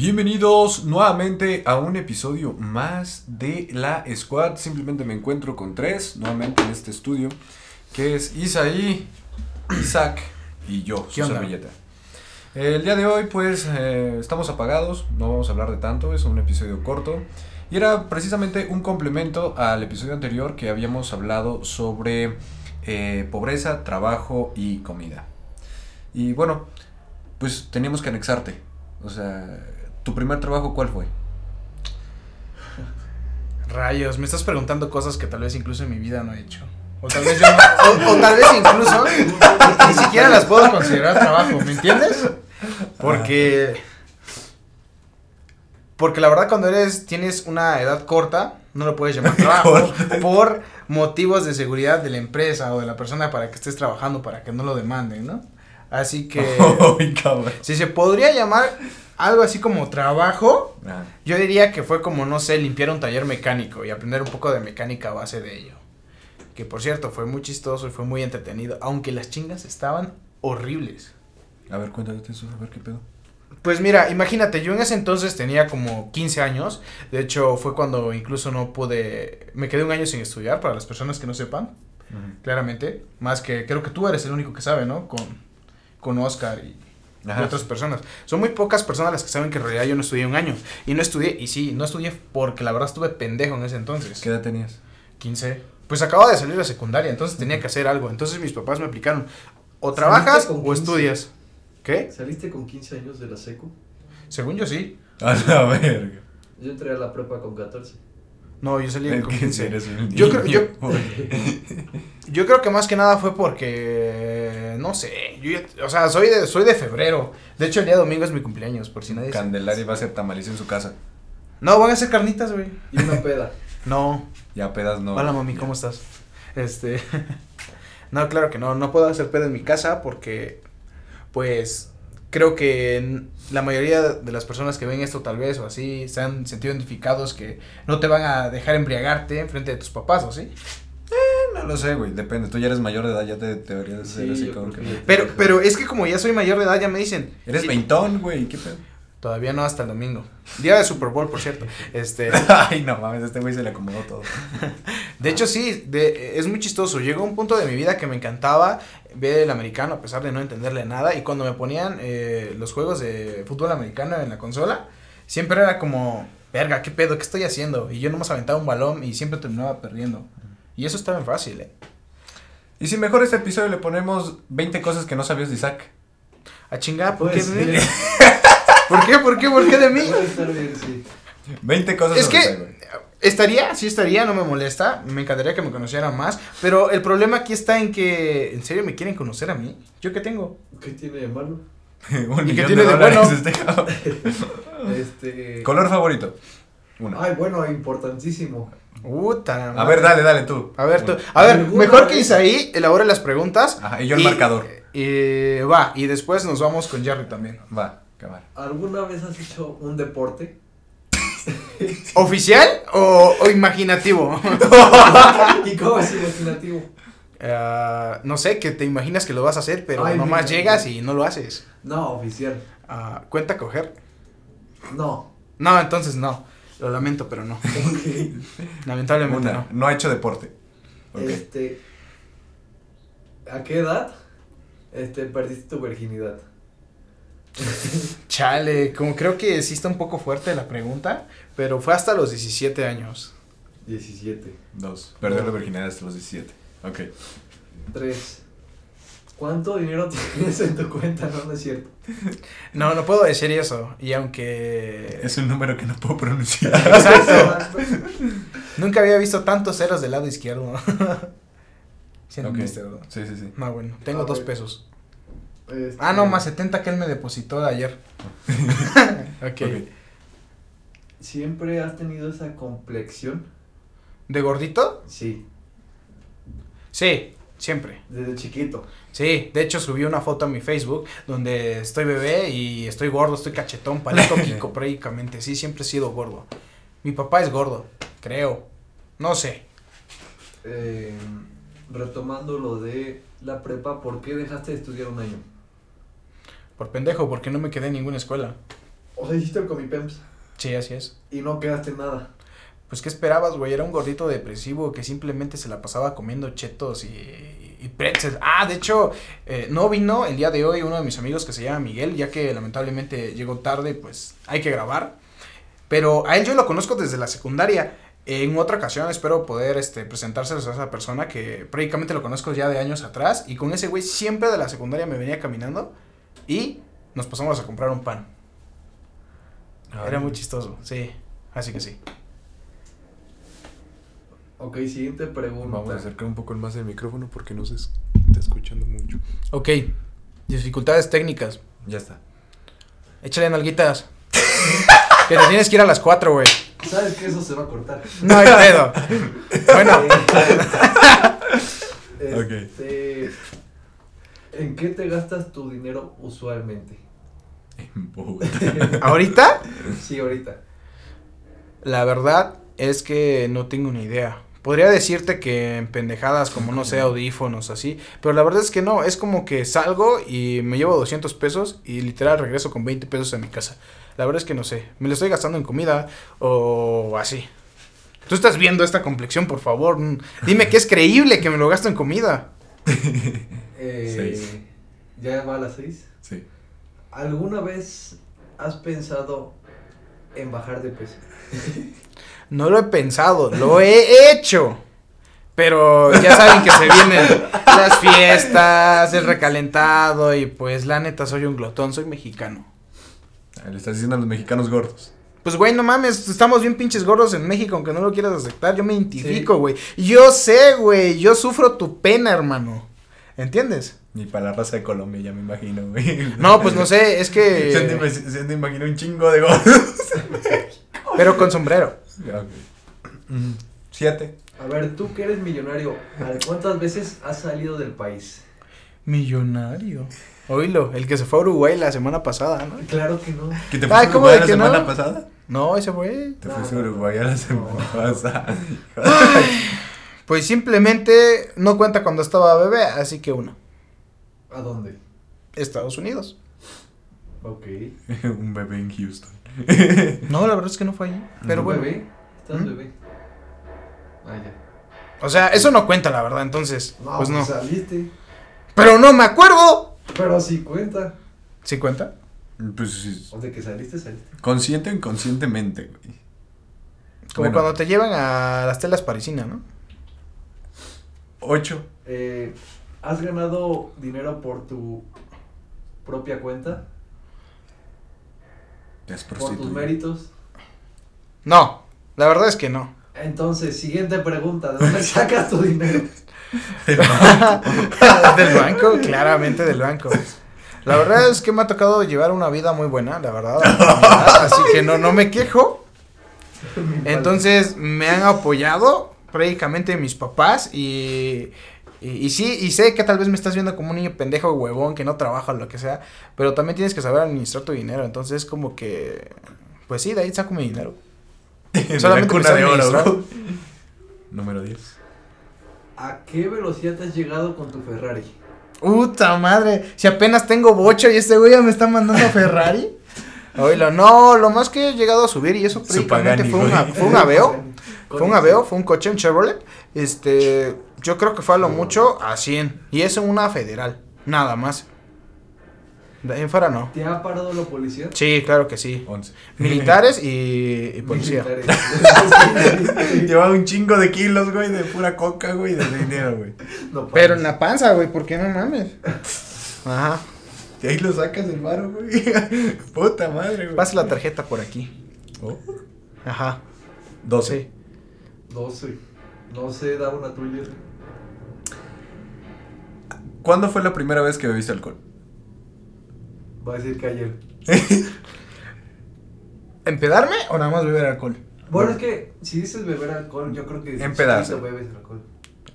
Bienvenidos nuevamente a un episodio más de la Squad. Simplemente me encuentro con tres nuevamente en este estudio, que es Isaí, Isaac y yo, servilleta. El día de hoy pues eh, estamos apagados, no vamos a hablar de tanto, es un episodio corto. Y era precisamente un complemento al episodio anterior que habíamos hablado sobre eh, pobreza, trabajo y comida. Y bueno, pues teníamos que anexarte. O sea, ¿tu primer trabajo cuál fue? Rayos, me estás preguntando cosas que tal vez incluso en mi vida no he hecho. O tal vez yo no- o, o tal vez incluso ni, siquiera las puedo considerar trabajo, ¿me entiendes? Porque porque la verdad cuando eres tienes una edad corta, no lo puedes llamar trabajo por motivos de seguridad de la empresa o de la persona para que estés trabajando para que no lo demanden, ¿no? Así que cabrón. si se podría llamar algo así como trabajo, Ah, Yo diría que fue como, no sé, limpiar un taller mecánico y aprender un poco de mecánica a base de ello. Que por cierto, fue muy chistoso y fue muy entretenido, aunque las chingas estaban horribles. A ver, cuéntate eso, a ver qué pedo. Pues mira, imagínate, yo en ese entonces tenía como 15 años. De hecho, fue cuando incluso no pude. Me quedé un año sin estudiar, para las personas que no sepan, claramente. Más que creo que tú eres el único que sabe, ¿no? Con, con Oscar y, y Ajá. otras personas. Son muy pocas personas las que saben que en realidad yo no estudié un año. Y no estudié, y sí, no estudié porque la verdad estuve pendejo en ese entonces. ¿Qué edad tenías? 15. Pues acababa de salir de secundaria, entonces tenía que hacer algo. Entonces mis papás me aplicaron, o trabajas con o 15? estudias. ¿Qué? ¿Saliste con 15 años de la secu? Según yo sí. A la verga. Yo entré a la prepa con 14. No, yo salí Es con que 15. eres un Yo creo- yo-. Yo creo que más que nada fue porque, no sé, yo ya- o sea, soy de, soy de febrero. De hecho, el día domingo es mi cumpleaños, por si nadie sabe. Candelaria va a hacer tamales en su casa. No, van a hacer carnitas, güey. Y una peda. No. Ya pedas no. Hola, mami, ¿cómo estás? Este. no, claro que no. No puedo hacer pedo en mi casa porque, pues, creo que la mayoría de las personas que ven esto, tal vez, o así, se han sentido identificados que no te van a dejar embriagarte en frente de tus papás, ¿o sí? No lo sé, güey. Depende. Tú ya eres mayor de edad, ya te deberías de ser Sí, así que. Pero, pero es que como ya soy mayor de edad, ya me dicen. Eres "Sí, veintón, güey. ¿Qué pedo? Todavía no hasta el domingo. Día de Super Bowl, por cierto. Este. Ay, no mames, este güey se le acomodó todo. De hecho, sí, de, es muy chistoso. Llegó un punto de mi vida que me encantaba ver el americano a pesar de no entenderle nada. Y cuando me ponían eh, los juegos de fútbol americano en la consola, siempre era como, verga, ¿qué pedo? ¿Qué estoy haciendo? Y yo nomás aventaba un balón y siempre terminaba perdiendo. Y eso estaba fácil, ¿eh? Y si mejor este episodio le ponemos 20 cosas que no sabías de Isaac. A chingar, ¿por qué de mí? ¿Por qué? ¿Por qué? ¿Por qué de mí? Puede estar bien, sí. 20 cosas Es que-. Estaría, sí estaría, no me molesta. Me encantaría que me conocieran más. Pero el problema aquí está en que, ¿en serio me quieren conocer a mí? ¿Yo qué tengo? ¿Qué tiene de malo? Un ¿Y qué tiene de dólares bueno? este. Este. Color favorito. Uno. Ay, bueno, importantísimo. Puta A ver, dale, dale tú. A ver, tú. A ver, ¿Alguna mejor que? Isaí elabore las preguntas. Ajá, y yo el marcador. Y va, y después nos vamos con Jerry también. Va, cámara. ¿Alguna vez has hecho un deporte? ¿Oficial o, o imaginativo? ¿Y cómo es imaginativo? Ah, no sé, que te imaginas que lo vas a hacer, pero Ay, nomás mira. llegas y no lo haces. No, oficial. Ah, ¿Cuenta coger? No. No, entonces no. Lo lamento, pero no. Lamentablemente Una, no. no ha hecho deporte. Este. ¿A qué edad? Este, perdiste tu virginidad. Chale, como creo que sí está un poco fuerte la pregunta, pero fue hasta los 17 años. 17. Dos. Perdió la virginidad hasta los 17. Ok. 3. ¿Cuánto dinero tienes en tu cuenta? No, no es cierto. No, no puedo decir eso. Y aunque... Es un número que no puedo pronunciar. Exacto. Nunca había visto tantos ceros del lado izquierdo. ¿Sí Ok. entendiste, verdad? Sí, sí, sí. No, bueno, tengo A dos pesos. Este, Ah, no, más 70 que él me depositó de ayer. ok. Ok. ¿Siempre has tenido esa complexión? ¿De gordito? Sí, Sí, siempre. desde chiquito. Sí, de hecho subí una foto a mi Facebook donde estoy bebé y estoy gordo, estoy cachetón, palito Kiko prácticamente. Sí, siempre he sido gordo. Mi papá es gordo, creo. No sé. Eh, retomando lo de la prepa, ¿por qué dejaste de estudiar un año? Por pendejo, porque no me quedé en ninguna escuela. O sea, hiciste el Comipems Sí, así es. y no quedaste en nada. Pues, ¿qué esperabas, güey? Era un gordito depresivo que simplemente se la pasaba comiendo chetos y, y pretzels. Ah, de hecho, eh, no vino el día de hoy uno de mis amigos que se llama Miguel, ya que lamentablemente llegó tarde, pues hay que grabar. Pero a él yo lo conozco desde la secundaria. En otra ocasión espero poder este, presentárselos a esa persona que prácticamente lo conozco ya de años atrás. Y con ese güey siempre de la secundaria me venía caminando y nos pasamos a comprar un pan. Era muy chistoso, sí. Así que sí. Ok, siguiente pregunta. Vamos a acercar un poco más el micrófono porque no se es- está escuchando mucho. Ok, dificultades técnicas. Ya está. Échale nalguitas. que te tienes que ir a las 4, güey. ¿Sabes que eso se va a cortar? No hay pedo. Bueno, Este, ¿En qué te gastas tu dinero usualmente? En ahorita Sí, ahorita. la verdad es que no tengo ni idea. Podría decirte que en pendejadas como no sé, audífonos así, pero la verdad es que no, es como que salgo y me llevo 200 pesos y literal regreso con 20 pesos a mi casa. La verdad es que no sé, me lo estoy gastando en comida o así. Tú estás viendo esta complexión, por favor. mm, Dime que es creíble que me lo gasto en comida. Eh, Seis. ¿Ya va a las seis? Sí. ¿Alguna vez has pensado en bajar de peso? No lo he pensado, lo he hecho. Pero ya saben que se vienen las fiestas, el recalentado y pues la neta soy un glotón, soy mexicano. Le estás diciendo a los mexicanos gordos. Pues güey, no mames, estamos bien pinches gordos en México, aunque no lo quieras aceptar, yo me identifico, Sí. güey. Yo sé, güey, yo sufro tu pena, hermano. ¿Entiendes? Ni para la raza de Colombia, ya me imagino, güey. No, pues no sé, es Se que... te, se te imagina un chingo de gordos. Pero con sombrero. Ok. Mm, Siete. A ver, tú que eres millonario, ¿cuántas veces has salido del país? Millonario. Oílo, el que se fue a Uruguay la semana pasada, ¿no? Claro que no. ¿Que te Ay, fuiste a ¿cómo Uruguay de la que no? semana pasada? No, ese fue. Te No, fuiste a no. Uruguay la semana No. pasada. Pues simplemente no cuenta cuando estaba bebé, así que uno. ¿A dónde? Estados Unidos. Ok. un bebé en Houston. No, la verdad es que no fue allí. Pero ¿Un bueno. bebé? ¿Estás ¿Mm? bebé? Ah, ya. O sea, eso no cuenta, la verdad, entonces. No, pues no. saliste. Pero no me acuerdo. Pero sí cuenta. ¿Sí cuenta? Pues sí, O de que saliste, saliste. consciente o inconscientemente, güey. Como Bueno. cuando te llevan a las telas parisinas, ¿no? Ocho. Eh, ¿Has ganado dinero por tu propia cuenta? Te has ¿Por tus méritos? No, la verdad es que no. Entonces, siguiente pregunta. ¿De dónde sacas tu dinero? del banco, claramente del banco. La verdad es que me ha tocado llevar una vida muy buena, la verdad. Así que no, no me quejo. Entonces me han apoyado prácticamente mis papás y, y, y sí, y sé que tal vez me estás viendo como un niño pendejo huevón que no trabaja o lo que sea, pero también tienes que saber administrar tu dinero. Entonces como que, pues sí, de ahí saco mi dinero. En Solamente la cuna de oro. Número 10. ¿A qué velocidad has llegado con tu Ferrari? Puta madre, si apenas tengo bocho y este güey ya me está mandando a Ferrari. Oílo, no, lo más que he llegado a subir y eso prácticamente fue, una, fue un aveo. Fue un aveo, fue un coche, un Chevrolet. Este, yo creo que fue a lo mucho a 100. Y eso en una federal, nada más. De ahí en fuera no. ¿Te ha parado la policía? Sí, claro que sí. 11. Militares y, y policía. Militares. Llevaba un chingo de kilos, güey, de pura coca, güey, de dinero, güey. No Pero en la panza, güey, ¿por qué no mames? Ajá. Y ahí lo sacas del varo, güey. Puta madre, güey. Pasa la tarjeta por aquí. Oh, Ajá. 12. Sí. 12. No sé, da una tuya. ¿Cuándo fue la primera vez que bebiste alcohol? Va a decir que ayer. ¿Empedarme o nada más beber alcohol? Bueno, es que si dices beber alcohol, yo creo que desde Empedarse. chiquito bebes alcohol.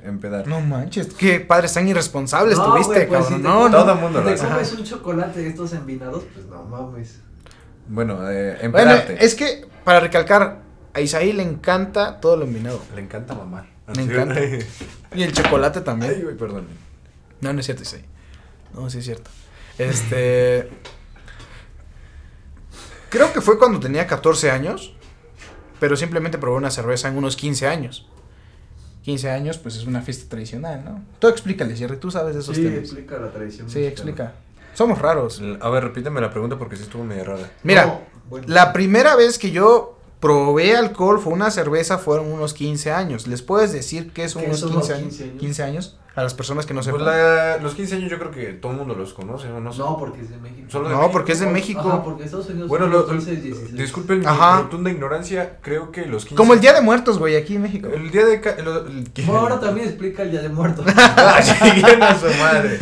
Empedar. No manches, qué padres tan irresponsables No, tuviste, güey, pues, cabrón. si te no, comes- no. Todo mundo lo Te hace. comes un chocolate de estos envinados, pues no mames. Bueno, eh, Bueno, empedarte. es que para recalcar, a Isaí le encanta todo lo envinado. Le encanta mamar. Me encanta. Y el chocolate también. Ay, güey, perdón. No, no es cierto, Isaí. No, sí es cierto. Este. Creo que fue cuando tenía 14 años, pero simplemente probé una cerveza en unos 15 años. 15 años, pues es una fiesta tradicional, ¿no? Tú explícale, Jerry, tú sabes de esos Sí, temas. explica la tradición. Sí, mexicana. explica. Somos raros. A ver, repíteme la pregunta porque sí estuvo medio rara. Mira, No, bueno. la primera vez que yo probé alcohol fue una cerveza fueron unos 15 años. ¿Les puedes decir qué son ¿Qué unos son 15, los años? 15 años? 15 años. A las personas que no Pues sepan. la- los 15 años yo creo que todo el mundo los conoce, ¿no? No, sé. No, porque es de México. Solo de No, México. porque es de México. Ajá, porque Estados Unidos Bueno, los 15, 16. disculpen mi Ajá. rotunda ignorancia, creo que los 15... Como el Día de Muertos, güey, aquí en México. El día de... ca- el- el- Bueno, ahora también explica el Día de Muertos. Ah, su madre.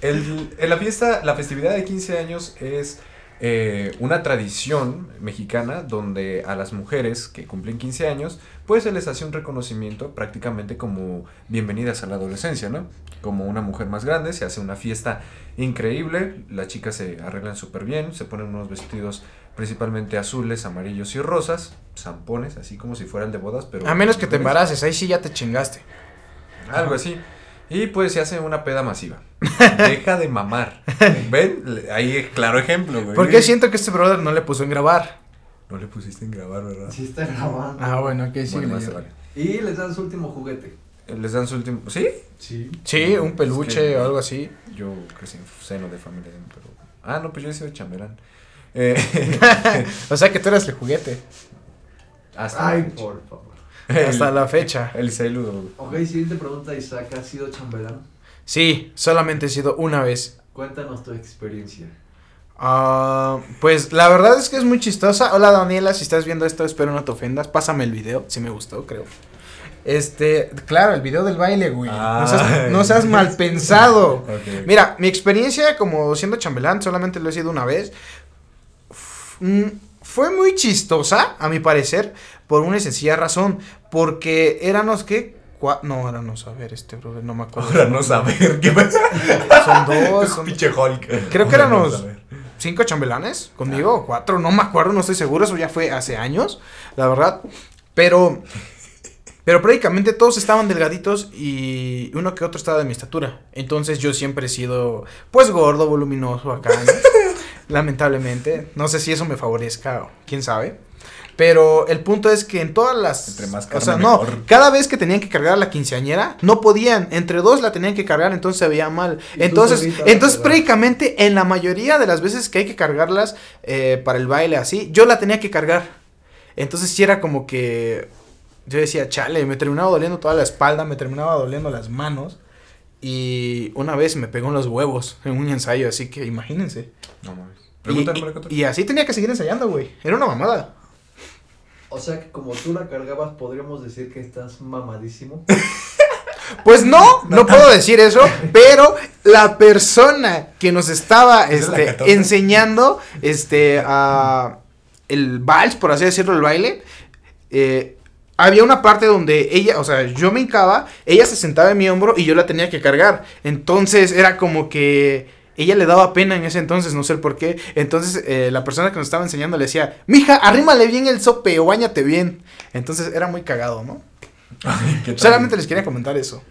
El, en la fiesta, la festividad de 15 años es eh, una tradición mexicana donde a las mujeres que cumplen 15 años, pues se les hace un reconocimiento prácticamente como bienvenidas a la adolescencia, ¿no? Como una mujer más grande, se hace una fiesta increíble, las chicas se arreglan súper bien, se ponen unos vestidos principalmente azules, amarillos y rosas, zampones, así como si fueran de bodas, pero... A menos que te embaraces, ahí sí ya te chingaste. Algo así. Y pues se hace una peda masiva. Deja de mamar. ¿Ven? Ahí es claro ejemplo, güey. ¿Por qué siento que este brother no le puso en grabar? No le pusiste en grabar, ¿verdad? Sí está grabando. Ah, bueno, ok, sí. Bueno, le- más se vale. Y les dan su último juguete. Les dan su último... ¿Sí? Sí. Sí, No, un es peluche que- o algo así. Yo crecí en seno de familia, pero... Ah, no, pues yo he sido chambelán. Eh, O sea que tú eras el juguete. hasta Ay, por favor. Hasta la fecha. El celu. Ok, siguiente pregunta, Isaac. ¿Has sido chambelán? Sí, solamente he sido una vez. Cuéntanos tu experiencia. Ah, pues la verdad es que es muy chistosa. Hola Daniela, si estás viendo esto, espero no te ofendas. Pásame el video, si me gustó, creo. Este, claro, el video del baile, güey. No seas, no seas mal pensado. Mira, mi experiencia como siendo chambelán, solamente lo he sido una vez. F- mm, Fue muy chistosa, a mi parecer, por una sencilla razón. Porque éramos, ¿qué? Cua- no, éramos, a ver, este, brother, no me acuerdo. Ahora no saber qué pasa. Son dos, son Pinche Hulk. Creo que Ahora no éramos- saber. cinco chambelanes conmigo, o cuatro, no me acuerdo, no estoy seguro, eso ya fue hace años, la verdad. Pero, pero prácticamente todos estaban delgaditos y uno que otro estaba de mi estatura. Entonces yo siempre he sido, pues, gordo, voluminoso acá, ¿no? Lamentablemente. No sé si eso me favorezca o quién sabe. Pero el punto es que en todas las... Entre más o carne, sea, no, mejor. cada vez que tenían que cargar a la quinceañera, no podían. Entre dos la tenían que cargar, entonces se veía mal. Y Entonces, entonces prácticamente en la mayoría de las veces que hay que cargarlas eh, para el baile así, yo la tenía que cargar. Entonces sí era como que yo decía, chale, me terminaba doliendo toda la espalda, me terminaba doliendo las manos. Y una vez me pegó en los huevos en un ensayo, así que imagínense. No mames. Y, y- y así tenía que seguir ensayando, güey. Era una mamada. O sea que como tú la cargabas, podríamos decir que estás mamadísimo. Pues no, no puedo decir eso, pero la persona que nos estaba este, 14. enseñando este, a el vals, por así decirlo, el baile, eh, había una parte donde ella, o sea, yo me hincaba, ella se sentaba en mi hombro y yo la tenía que cargar. Entonces era como que ella le daba pena en ese entonces, no sé el por qué. Entonces eh, la persona que nos estaba enseñando le decía, mija, arrímale bien el sope o bañate bien. Entonces era muy cagado, ¿no? Solamente les quería comentar eso.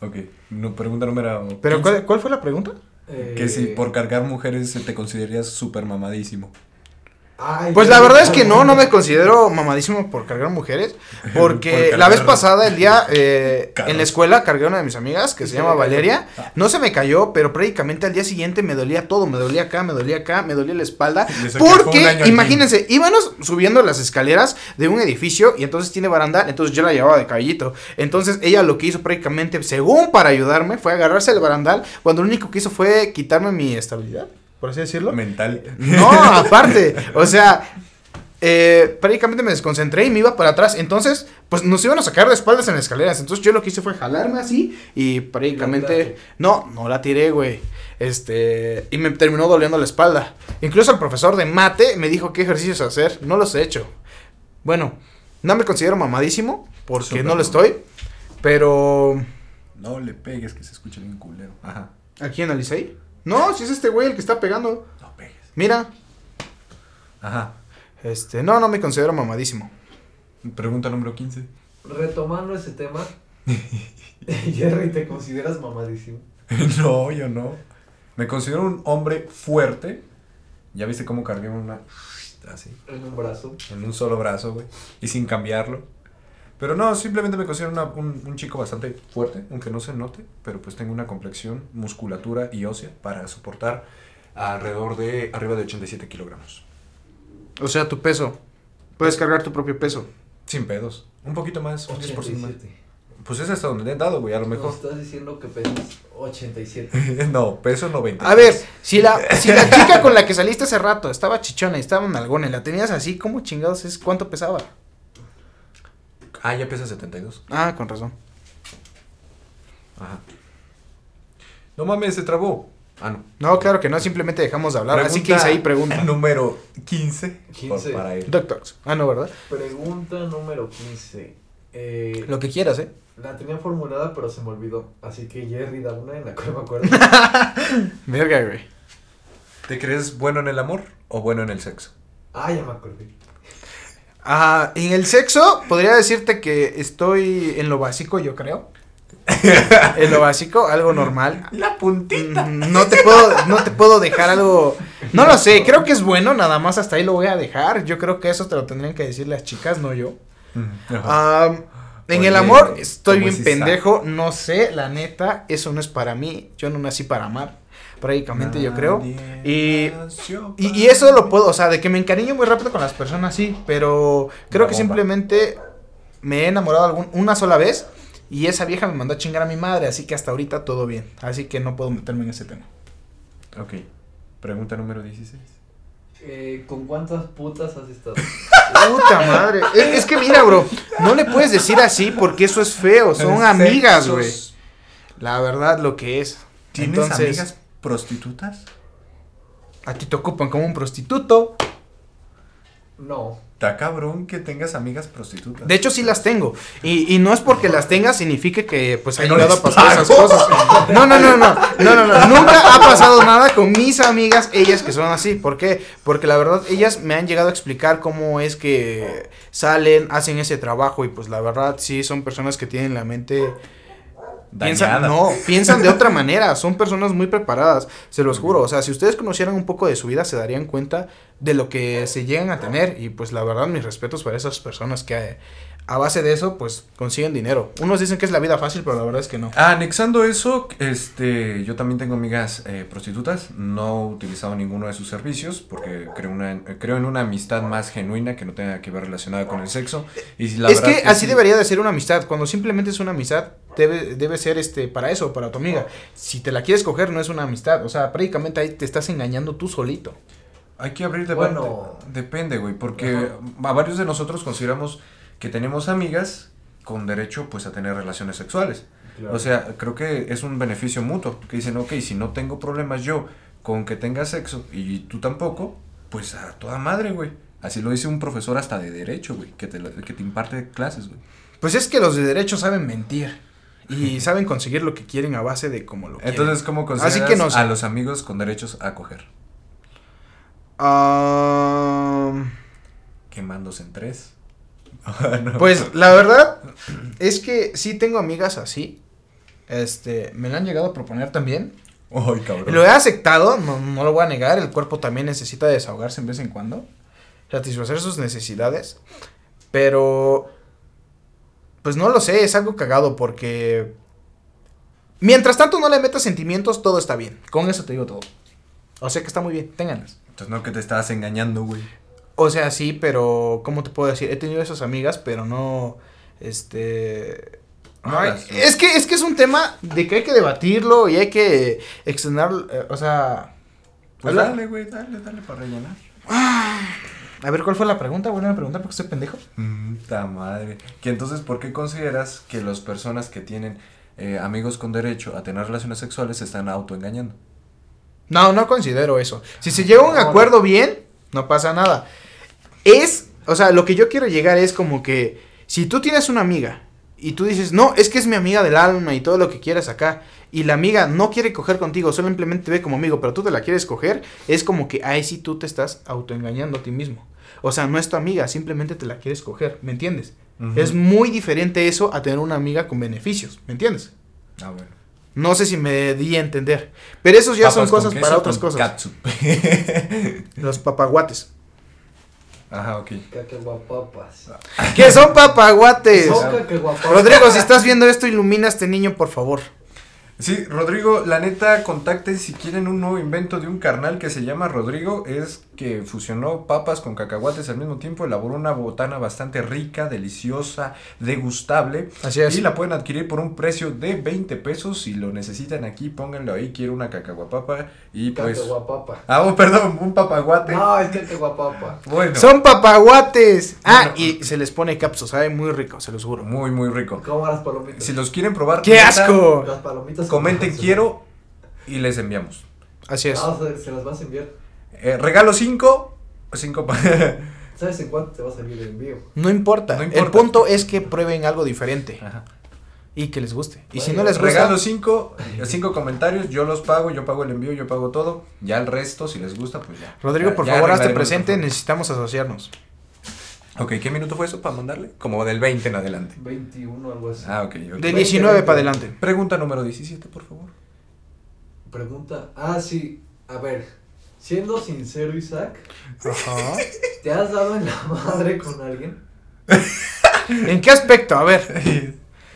Ok. No, pregunta número. Pero 15. ¿cuál, cuál fue la pregunta? Que si Eh, por cargar mujeres te considerarías súper mamadísimo. Ay, Pues la verdad es que no, no me considero mamadísimo por cargar mujeres. Porque Por la vez pasada, el día eh, en la escuela, cargué a una de mis amigas que se llama. Valeria. Ah. No se me cayó, pero prácticamente al día siguiente me dolía todo. Me dolía acá, me dolía acá, me dolía la espalda. Porque, imagínense, íbamos subiendo las escaleras de un edificio y entonces tiene barandal. Entonces yo la llevaba de caballito. Entonces ella lo que hizo prácticamente, según para ayudarme, fue agarrarse el barandal. Cuando lo único que hizo fue quitarme mi estabilidad, por así decirlo. Mental. No, aparte, o sea, eh, prácticamente me desconcentré y me iba para atrás. Entonces, pues nos iban a sacar de espaldas en las escaleras. Entonces yo lo que hice fue jalarme así y prácticamente... No, no la tiré, güey. Este, y me terminó doliendo la espalda. Incluso el profesor de mate me dijo qué ejercicios hacer. No los he hecho. Bueno, no me considero mamadísimo porque no lo estoy. Pero... No le pegues que se escucha bien culero. Ajá. ¿Aquí en Alicey? No, si es este güey el que está pegando. No pegues. Mira. Ajá. Este, no, no me considero mamadísimo. Pregunta número 15. Retomando ese tema. Jerry, ¿te consideras mamadísimo? no, yo no. Me considero un hombre fuerte. ¿Ya viste cómo cargué una así? En un brazo. En un solo brazo, güey. Y sin cambiarlo. Pero no, simplemente me considero una- un, un chico bastante fuerte, aunque no se note. Pero pues tengo una complexión, musculatura y ósea para soportar alrededor de arriba de 87 kilogramos. O sea, tu peso. Puedes cargar tu propio peso. Sin pedos. Un poquito más, un 10% más. 87. Pues es hasta donde he dado, güey, a lo Me mejor. estás diciendo que pesas 87. no, peso 90. A ver, si la, si la chica con la que saliste hace rato estaba chichona y estaba en algón y la tenías así, ¿cómo chingados es? ¿Cuánto pesaba? Ah, ya pesa 72. Ah, con razón. Ajá. No mames, se trabó. Ah, no. No, claro que no, simplemente dejamos de hablar. así que Pregunta Isaí pregunta. Número 15. 15. por- para él. Doctors. Ah, no, ¿verdad? Pregunta número 15. Eh, Lo que quieras, ¿eh? La tenía formulada, pero se me olvidó. Así que Jerry da una en la cual me acuerdo. Verga, güey. ¿Te crees bueno en el amor o bueno en el sexo? ah, ya me acordé. Ah, en el sexo, podría decirte que estoy en lo básico, yo creo. en lo básico, algo normal. La puntita. Mm, No te puedo, no te puedo dejar algo. No lo sé, creo que es bueno, nada más hasta ahí lo voy a dejar. Yo creo que eso te lo tendrían que decir las chicas, no yo. Ah, en Oye, el amor estoy ¿cómo bien pendejo, no sé, la neta, eso no es para mí. Yo no nací para amar, prácticamente yo creo. Y, y, y eso lo puedo, o sea, de que me encariño muy rápido con las personas, sí, pero creo Una que bomba. simplemente me he enamorado algún, una sola vez y esa vieja me mandó a chingar a mi madre, así que hasta ahorita todo bien. Así que no puedo meterme en ese tema. Ok. Pregunta número 16. Eh, ¿Con cuántas putas has estado? Puta madre. Es, es que mira, bro, no le puedes decir así porque eso es feo. Son amigas, güey. La verdad, lo que es. ¿Tienes Entonces, amigas prostitutas? a ti te ocupan como un prostituto. No. Está cabrón que tengas amigas prostitutas. De hecho, sí las tengo. Y, y no es porque las tenga, signifique que pues ha Que no llegado a les pasar esas cosas. No, no, no, no. No, no, no. Nunca ha pasado nada con mis amigas, ellas que son así. ¿Por qué? Porque la verdad, ellas me han llegado a explicar cómo es que salen, hacen ese trabajo. Y pues la verdad, sí, son personas que tienen la mente Piensan, no, piensan de otra manera, son personas muy preparadas, se los juro, o sea, si ustedes conocieran un poco de su vida se darían cuenta de lo que se llegan a tener y pues la verdad mis respetos para esas personas que a base de eso pues consiguen dinero. Unos dicen que es la vida fácil, pero la verdad es que no. Ah, Anexando eso, este, yo también tengo amigas eh, prostitutas. No he utilizado ninguno de sus servicios porque creo, una, creo en una amistad más genuina que no tenga que ver relacionada con el sexo. Y la es que así sí. debería de ser una amistad, cuando simplemente es una amistad debe, debe ser este para eso, para tu amiga. Si te la quieres coger no es una amistad, o sea, prácticamente ahí te estás engañando tú solito. Hay que abrir debate. Bueno. Depende, güey, porque Ajá. a varios de nosotros consideramos que tenemos amigas con derecho pues a tener relaciones sexuales. Claro. O sea, creo que es un beneficio mutuo. Que dicen, ok, si no tengo problemas yo con que tengas sexo y tú tampoco, pues a toda madre, güey. Así lo dice un profesor hasta de derecho, güey, que te, que te imparte clases, güey. Pues es que los de derecho saben mentir y saben conseguir lo que quieren a base de como lo quieren. Entonces, ¿cómo consideras Así que no sé. a los amigos con derechos a coger? Ah, Quemándose en tres. pues la verdad es que sí tengo amigas así. Este, me lo han llegado a proponer también. Ay, cabrón. Lo he aceptado, no, no lo voy a negar. El cuerpo también necesita desahogarse en vez en cuando. Satisfacer sus necesidades. Pero, pues no lo sé, es algo cagado porque... Mientras tanto no le metas sentimientos, todo está bien. Con eso te digo todo. O sea que está muy bien, ténganlas. Entonces, no que te estabas engañando, güey. O sea, sí, pero ¿cómo te puedo decir? He tenido esas amigas, pero no, este... no hay- Ah, es, que, es que es un tema de que hay que debatirlo y hay que extender, eh, o sea... Pues hablar- dale, güey, dale, dale para rellenar. A ver, ¿cuál fue la pregunta? Vuelve a preguntar porque estoy pendejo. Ta madre. Que entonces, ¿por qué consideras que las personas que tienen eh, amigos con derecho a tener relaciones sexuales se están autoengañando? No, no considero eso. Si se llega a un acuerdo bien, no pasa nada. Es, o sea, lo que yo quiero llegar es como que si tú tienes una amiga y tú dices, no, es que es mi amiga del alma y todo lo que quieras acá, y la amiga no quiere coger contigo, simplemente te ve como amigo, pero tú te la quieres coger, es como que ahí sí tú te estás autoengañando a ti mismo. O sea, no es tu amiga, simplemente te la quieres coger, ¿me entiendes? Es muy diferente eso a tener una amiga con beneficios, ¿me entiendes? Ah, bueno. No sé si me di a entender. Pero esos ya son Papas cosas para otras cosas. Los papaguates. Ajá, ok. Cacahuapapas. ¿Qué son papaguates? Son cacahuapapas. Rodrigo, si estás viendo esto, ilumina a este niño, por favor. Sí, Rodrigo, la neta, contacten si quieren un nuevo invento de un carnal que se llama Rodrigo. Es que fusionó papas con cacahuates al mismo tiempo, elaboró una botana bastante rica, deliciosa, degustable. Así es. Y la pueden adquirir por un precio de 20 pesos. Si lo necesitan aquí, pónganlo ahí. Quiero una cacahuapapa. Y pues. Cacahuapapa. Ah, oh, perdón, un papaguate. No, es cacahuapapa. Bueno, Son papaguates. Ah, Bueno. y se les pone capsu, sabe muy rico, se los juro. muy, muy rico. ¿Cómo las palomitas? Si los quieren probar, ¡Qué asco! Las palomitas. Comenten quiero y les enviamos. Así es. Ah, o sea, se las vas a enviar. Eh, regalo 5. 5 ¿Sabes en cuánto te va a salir el envío? No importa. No El importa. punto es que prueben algo diferente y que les guste. Y si no les gusta, Regalo 5, 5 comentarios, yo los pago, yo pago el envío, yo pago todo. Ya el resto, si les gusta, pues ya. Rodrigo, Ya- por ya favor, hazte presente, otro. necesitamos asociarnos. Ok, ¿qué minuto fue eso para mandarle? Como del 20 en adelante. 21, algo así. Ah, ok. ok. De 19 para adelante. Pregunta número 17, por favor. Pregunta. Ah, sí. A ver. Siendo sincero, Isaac, Ajá. ¿te has dado en la madre con alguien? ¿En qué aspecto? A ver,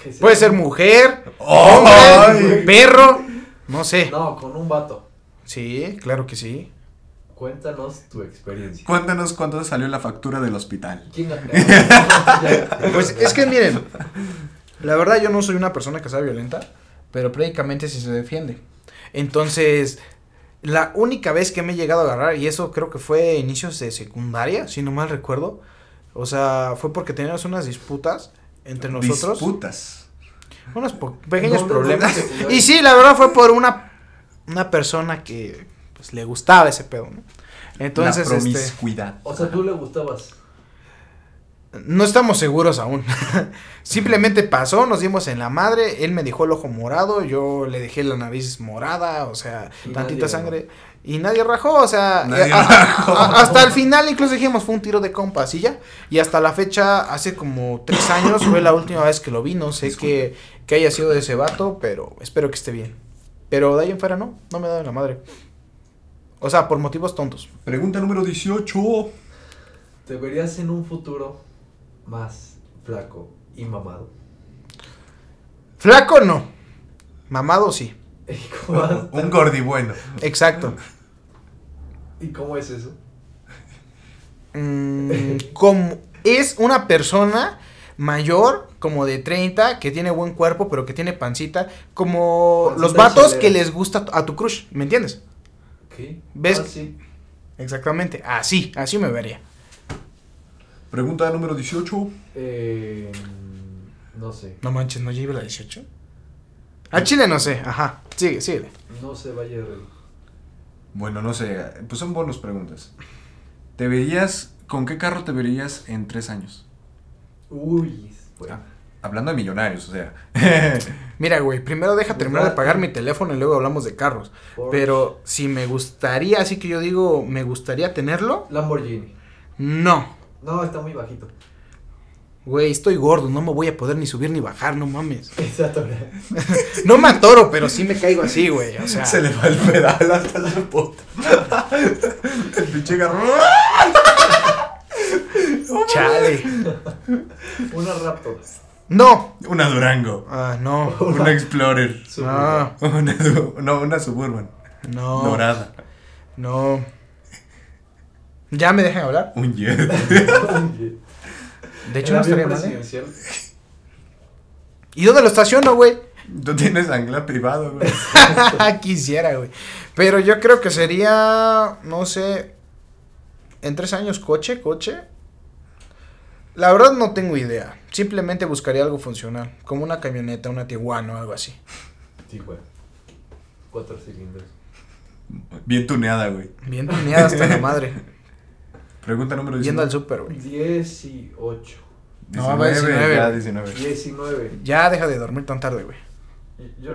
Que sea- puede ser mujer, ¡Ay! hombre, perro, no sé. No, con un vato. Sí, claro que sí. Cuéntanos tu experiencia. Cuéntanos cuánto salió la factura del hospital. ¿Quién la Pues es que miren, la verdad yo no soy una persona que sea violenta, pero prácticamente sí se defiende. Entonces, la única vez que me he llegado a agarrar, y eso creo que fue inicios de secundaria, si no mal recuerdo, o sea, fue porque teníamos unas disputas entre nosotros, Disputas. unos po- pequeños No, no, no, problemas. no, no. Y sí, la verdad fue por una, una persona que pues, le gustaba ese pedo, ¿no? Entonces, la este, promiscuidad. O sea, tú le gustabas. No estamos seguros aún. Simplemente pasó, nos dimos en la madre, él me dejó el ojo morado, yo le dejé la nariz morada, o sea, Y tantita nadie sangre. Y nadie rajó, o sea, Nadie a- rajó. a- hasta el final incluso dijimos fue un tiro de compas y ya. Y hasta la fecha, hace como tres años, fue la última vez que lo vi, no sé qué, qué haya sido de ese vato, pero espero que esté bien. Pero de ahí en fuera no, no me da en la madre. O sea, por motivos tontos. Pregunta número 18. ¿Te verías en un futuro más flaco y mamado? Flaco no, mamado sí, ¿Y cómo, vas a estar- Un gordi bueno. exacto. ¿Y cómo es eso? Mm, como es una persona mayor, como de 30, que tiene buen cuerpo, pero que tiene pancita, como Pancita los vatos chelera. que les gusta a tu crush, ¿me entiendes? ¿Qué? ¿Ves? Ah, sí. Exactamente, así, así me vería. Pregunta número 18. Eh, no sé. No manches, ¿no lleve la 18? A Chile no sé, ajá, sigue, sigue. No se vaya a reír. Bueno, no sé. Pues son bonus preguntas. ¿Te verías. ¿Con qué carro te verías en tres años? Uy, bueno. Ah, hablando de millonarios, o sea. Mira, güey, primero deja terminar de pagar mi teléfono y luego hablamos de carros. Porsche. Pero si me gustaría, así que yo digo, me gustaría tenerlo, Lamborghini. no. No, está muy bajito. Güey, estoy gordo, no me voy a poder ni subir ni bajar, no mames. Exacto. No me atoro, pero sí me caigo así, güey. O sea, Se le va el pedal hasta la puta. el pinche carro. chale. Una Raptor. No. Una Durango. Ah, no. Una Explorer. No. Una, du- no, una Suburban. No. Dorada. No. ¿Ya me dejan hablar? Un Jet. De hecho, no estaría mal. ¿eh? ¿Y dónde lo estaciono, güey? Tú tienes ancla privado, güey. Quisiera, güey. Pero yo creo que sería, no sé, en tres años coche, coche. La verdad no tengo idea. Simplemente buscaría algo funcional, como una camioneta, una Tiguan o algo así. Sí, güey. Cuatro cilindros. Bien tuneada, güey. Bien tuneada hasta la madre. Pregunta número 19. Yendo al súper, güey. 18. No, va 19. ya 19. 19. Ya deja de dormir tan tarde, güey. Yo.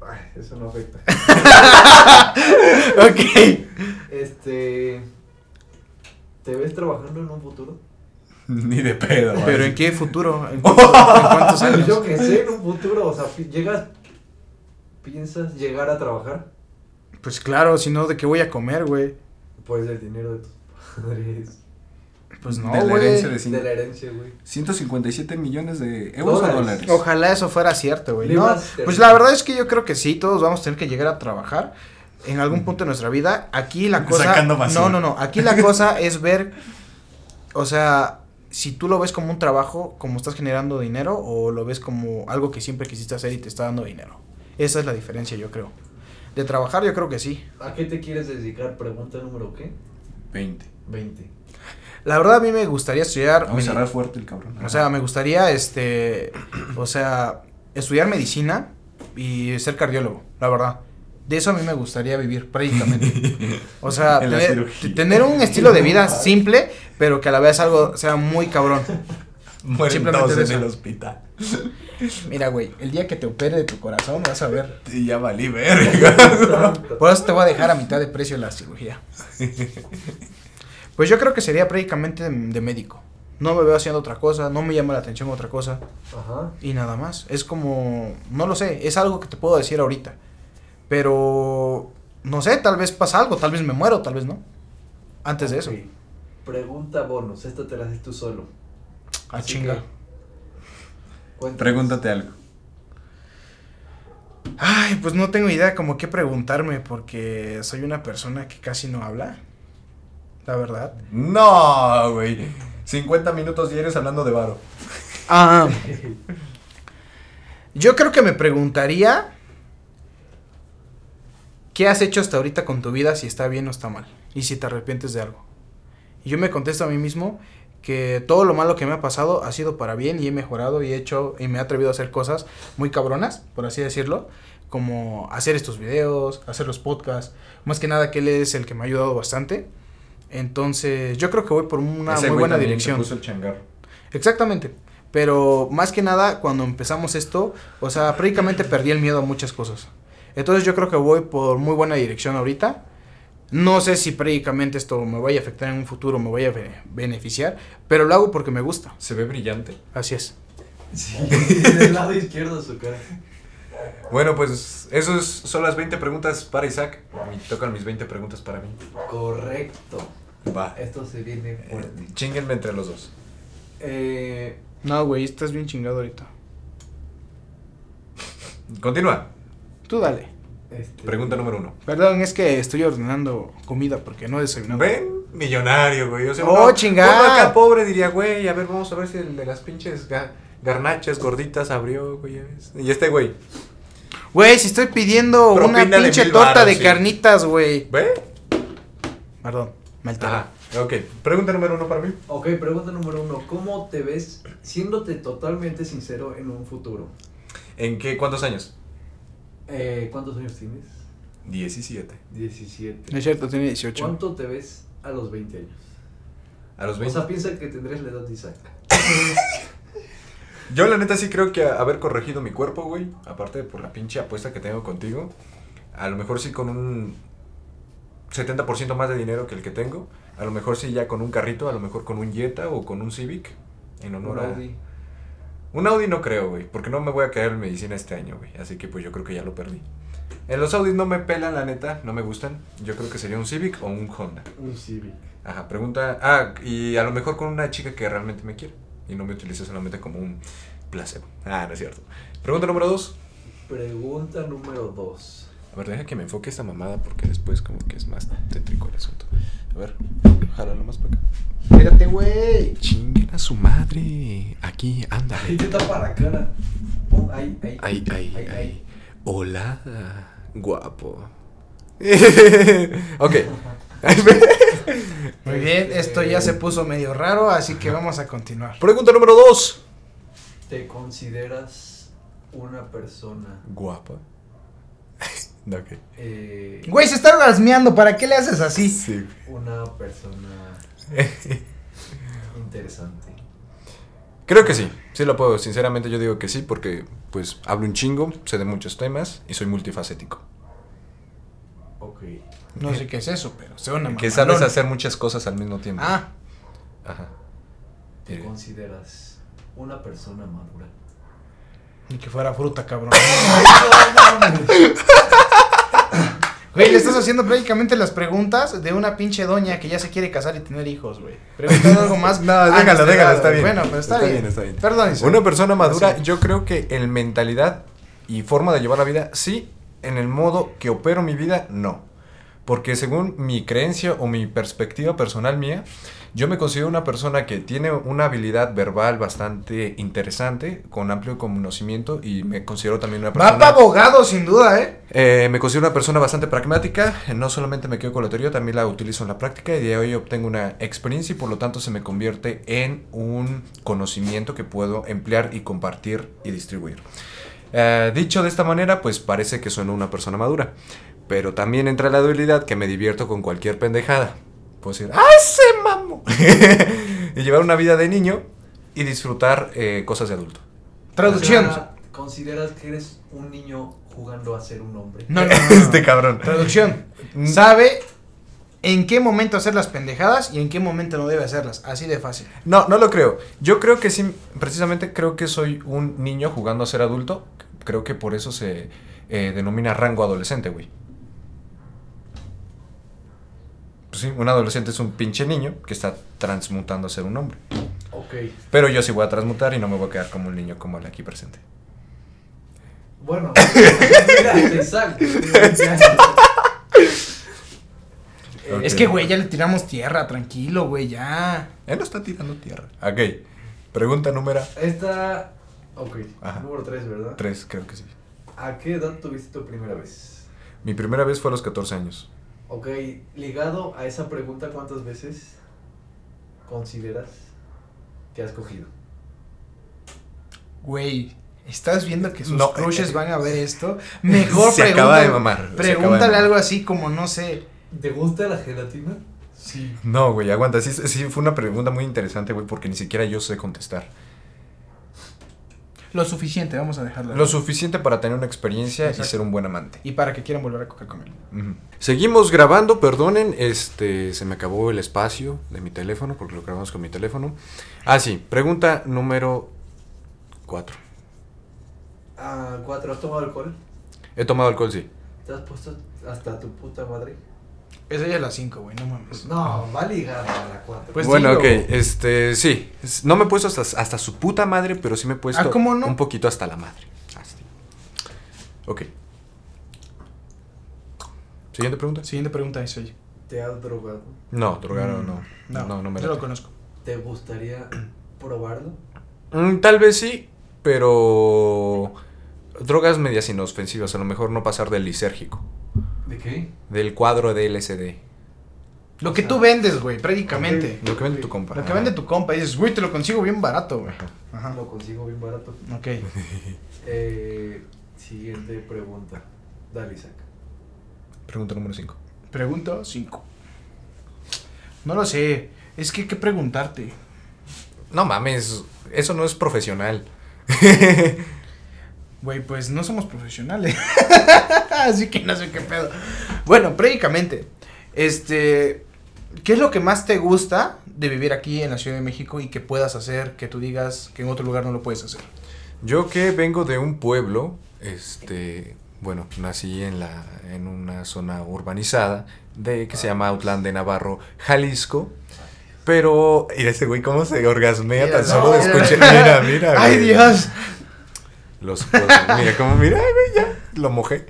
Ay, eso no afecta. ok. Este. ¿Te ves trabajando en un futuro? Ni de pedo. Pero güey. ¿en qué futuro? ¿En cuántos, en cuántos Pues años? yo que sé, en un futuro. O sea, llegas. piensas llegar a trabajar? Pues claro, si no, ¿de qué voy a comer, güey? Pues del dinero de tus Pues no, de la herencia de cin- De la herencia, güey. 157 millones de euros Dólares. o dólares. Ojalá eso fuera cierto, güey. No, pues la verdad es que yo creo que sí, todos vamos a tener que llegar a trabajar en algún punto de nuestra vida. Aquí la cosa... Sacando. No, no, no. Aquí la cosa es ver, o sea, si tú lo ves como un trabajo, como estás generando dinero, o lo ves como algo que siempre quisiste hacer y te está dando dinero. Esa es la diferencia, yo creo. De trabajar, yo creo que sí. ¿A qué te quieres dedicar? Pregunta número qué? 20. 20. La verdad a mí me gustaría estudiar... Vamos a cerrar fuerte el cabrón. O sea, me gustaría, este, o sea, estudiar medicina y ser cardiólogo, la verdad. De eso a mí me gustaría vivir, prácticamente. O sea, tener, un estilo de vida simple, pero que a la vez algo sea muy cabrón. Mueren simplemente todos de en eso. el hospital. Mira, güey, el día que te opere de tu corazón vas a ver. Y ya valí verga. Por eso te voy a dejar a mitad de precio la cirugía. Pues yo creo que sería prácticamente de, de médico. No me veo haciendo otra cosa, no me llama la atención otra cosa. Ajá. Y nada más. Es como, no lo sé, es algo que te puedo decir ahorita. Pero, no sé, tal vez pasa algo, tal vez me muero, tal vez no. Antes de eso. Pregunta bonus. Esta te la haces tú solo. Ah, Así chinga. que. Pregúntate algo. Ay, pues no tengo idea como qué preguntarme porque soy una persona que casi no habla. La verdad. No, güey. 50 minutos diarios hablando de varo. Ah. Yo creo que me preguntaría ¿Qué has hecho hasta ahorita con tu vida si está bien o está mal? Y si te arrepientes de algo. Y yo me contesto a mí mismo que todo lo malo que me ha pasado ha sido para bien y he mejorado y he hecho y me he atrevido a hacer cosas muy cabronas, por así decirlo, como hacer estos videos, hacer los podcasts, más que nada que él es el que me ha ayudado bastante. Entonces, yo creo que voy por una Ese muy buena dirección. puso el changarro. Exactamente. Pero más que nada, cuando empezamos esto, o sea, prácticamente perdí el miedo a muchas cosas. Entonces yo creo que voy por muy buena dirección ahorita. No sé si prácticamente esto me vaya a afectar en un futuro, me vaya a be- beneficiar, pero lo hago porque me gusta. Se ve brillante. Así es. Sí, del lado izquierdo su cara. Bueno, pues eso es- son las 20 preguntas para Isaac. Me tocan mis 20 preguntas para mí. Correcto. Va. Esto se viene Eh, fuerte. Chinguenme entre los dos. Eh, No, güey, estás bien chingado ahorita. Continúa. Tú dale. este, Pregunta número uno. Perdón, es que estoy ordenando comida porque no he desayunado. Ven, millonario, güey. O sea, Oh, uno- chingada. uno acá pobre diría, güey, a ver, vamos a ver si el de las pinches ga- garnachas gorditas abrió, güey. Y este güey, Güey, si estoy pidiendo Propina una pinche torta varos, de sí. carnitas, güey. ¿ve? Perdón, me ok. Pregunta número uno para mí. Ok, pregunta número uno. ¿Cómo te ves siéndote totalmente sincero en un futuro? ¿En qué, cuántos años? Eh, ¿Cuántos años tienes? 17. 17. No es cierto, tiene 18. ¿Cuánto te ves a los 20 años? A los O 20. sea, piensa que tendrías la edad de Isaac. Yo la neta sí creo que haber corregido mi cuerpo, güey, aparte de por la pinche apuesta que tengo contigo, a lo mejor sí con un 70% más de dinero que el que tengo, a lo mejor sí ya con un carrito, a lo mejor con un Jetta o con un Civic, en honor Un a... Audi. Un Audi no creo, güey, porque no me voy a caer en medicina este año, güey, así que pues yo creo que ya lo perdí. En los Audis no me pelan, la neta, no me gustan, yo creo que sería un Civic o un Honda. Un Civic. Ajá, pregunta. Ah, y a lo mejor con una chica que realmente me quiere. Y no me utilice solamente como un placebo. Ah, no es cierto. Pregunta número dos. Pregunta número 2. A ver, deja que me enfoque esta mamada porque después como que es más tétrico el asunto. A ver, jálalo más para acá. Espérate, güey. Chinguen a su madre. Aquí, Ahí ándale. te tapa la cara. Ahí, ahí. Ahí, ahí, Ahí, ahí. ahí. Hola, guapo. ok. Muy bien, esto ya se puso medio raro, así que vamos a continuar. Pregunta número dos. ¿Te consideras una persona Guapa. Ok. eh, Güey, se está orgasmeando, ¿para qué le haces así? Sí. una persona interesante? Creo que sí, sí lo puedo, sinceramente yo digo que sí porque pues hablo un chingo, sé de muchos temas y soy multifacético. Ok. No sé qué es eso, pero se una Que sabes hacer muchas cosas al mismo tiempo. Ah, Ajá. ¿Te Eh, consideras una persona madura? Ni que fuera fruta, cabrón. Güey, le estás haciendo prácticamente las preguntas de una pinche doña que ya se quiere casar y tener hijos, güey. Preguntando algo más. No, déjalo, déjalo, está bien. Bueno, pero está, Está bien. bien, está bien. Perdón. Una persona madura, yo creo que en mentalidad y forma de llevar la vida, sí. En el modo que opero mi vida, no. Porque según mi creencia o mi perspectiva personal mía, yo me considero una persona que tiene una habilidad verbal bastante interesante, con amplio conocimiento y me considero también una persona... para abogado, sin duda, ¿eh? Eh, me considero una persona bastante pragmática, no solamente me quedo con la teoría, también la utilizo en la práctica y de hoy obtengo una experiencia y por lo tanto se me convierte en un conocimiento que puedo emplear y compartir y distribuir. Eh, dicho de esta manera, pues parece que soy una persona madura, pero también entra la dualidad que me divierto con cualquier pendejada. Puedo decir, ¡ah, se mamo! y llevar una vida de niño y disfrutar eh, cosas de adulto. Traducción. ¿Consideras que eres un niño jugando a ser un hombre? No, no, no, no. este cabrón. Traducción. Mm. Sabe en qué momento hacer las pendejadas y en qué momento no debe hacerlas. Así de fácil. No, no lo creo. Yo creo que sí, precisamente creo que soy un niño jugando a ser adulto. Creo que por eso se eh, denomina rango adolescente, güey. Pues sí, un adolescente es un pinche niño que está transmutando a ser un hombre. Ok. Pero yo sí voy a transmutar y no me voy a quedar como un niño como el aquí presente. Bueno, mira, exacto. Es que, güey, ya le tiramos tierra. Tranquilo, güey, ya. Él no está tirando tierra. Ok. Pregunta número Esta. Ok. Ajá. Número 3, ¿verdad? 3, creo que sí. ¿A qué edad tuviste tu primera vez? Mi primera vez fue a los 14 años. Ok, ligado a esa pregunta, ¿cuántas veces consideras que has cogido? Güey, ¿estás viendo que sus No, crushes eh, van a ver esto? Mejor Se pregunta- acaba de mamar, se acaba de Pregúntale mamar. algo así como, no sé. ¿Te gusta la gelatina? Sí. No, güey, aguanta. Sí, sí, fue una pregunta muy interesante, güey, porque ni siquiera yo sé contestar. Lo suficiente, vamos a dejarlo. Lo suficiente para tener una experiencia Exacto. y ser un buen amante. y para que quieran volver a coger con él. Ujú. Seguimos grabando, perdonen, este, se me acabó el espacio de mi teléfono porque lo grabamos con mi teléfono. Ah, sí, pregunta número 4. Ah, cuatro, ¿has tomado alcohol? He tomado alcohol, sí. ¿Te has puesto hasta tu puta madre? Esa ya es la 5, güey, no mames. No, va ligada a la cuatro. Pues bueno, dilo. ok, este, sí. Es- No me he puesto hasta, hasta su puta madre, pero sí me he puesto Ah, ¿cómo no? un poquito hasta la madre. Así. Ok. Siguiente pregunta. Siguiente pregunta, soy. ¿Te has drogado? No, drogado no. No, No, no, me yo lo conozco. ¿Te gustaría probarlo? Mm, tal vez sí, pero drogas medias inofensivas, a lo mejor no pasar del lisérgico, ¿De qué? del cuadro de LSD, Lo O que sea, tú vendes, güey, prácticamente. lo que vende tu compa. Lo que vende tu compa. Y dices, güey, te lo consigo bien barato, güey. Ajá. Lo consigo bien barato. Ok. Eh, siguiente pregunta. Dale, Isaac. Pregunta número 5. Pregunta 5. No lo sé. Es que, ¿qué preguntarte? No mames, eso no es profesional. Güey, pues no somos profesionales. Así que no sé qué pedo. Bueno, prácticamente. Este. ¿Qué es lo que más te gusta de vivir aquí en la Ciudad de México y que puedas hacer que tú digas que en otro lugar no lo puedes hacer? Yo que vengo de un pueblo, este, bueno, nací en la en una zona urbanizada de que se llama Outland de Navarro, Jalisco. Pero, mira ese güey cómo se orgasmea Mira, tan solo de escuchar. Mira, mira. ¡Ay, güey. Dios! Los mira cómo mira, güey, ya lo mojé.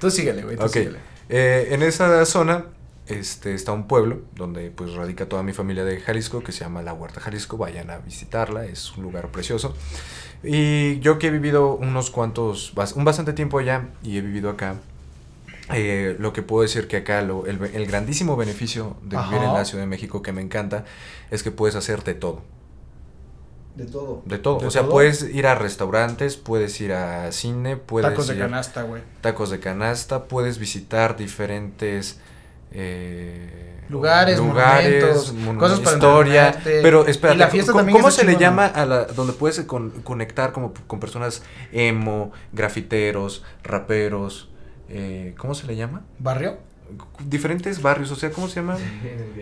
Tú síguele, güey, tú Ok. síguele. Eh, en esa zona este, está un pueblo donde pues radica toda mi familia de Jalisco que se llama La Huerta Jalisco. Vayan a visitarla, es un lugar precioso. Y yo que he vivido unos cuantos, un bastante tiempo allá y he vivido acá, eh, lo que puedo decir que acá lo- el, grandísimo beneficio de vivir en la Ciudad de México que me encanta es que puedes hacer de todo. De todo. De todo. ¿De o sea, todo? puedes ir a restaurantes, puedes ir a cine, puedes Tacos de ir- canasta, güey. tacos de canasta, puedes visitar diferentes eh, Lugares, monumentos, mon- cosas para historia, pero espera, Y la fiesta ¿cómo, cómo se le llama a la donde puedes con- conectar como con personas emo, grafiteros, raperos, eh, ¿cómo se le llama? ¿Barrio? Diferentes barrios, o sea, ¿cómo se llaman?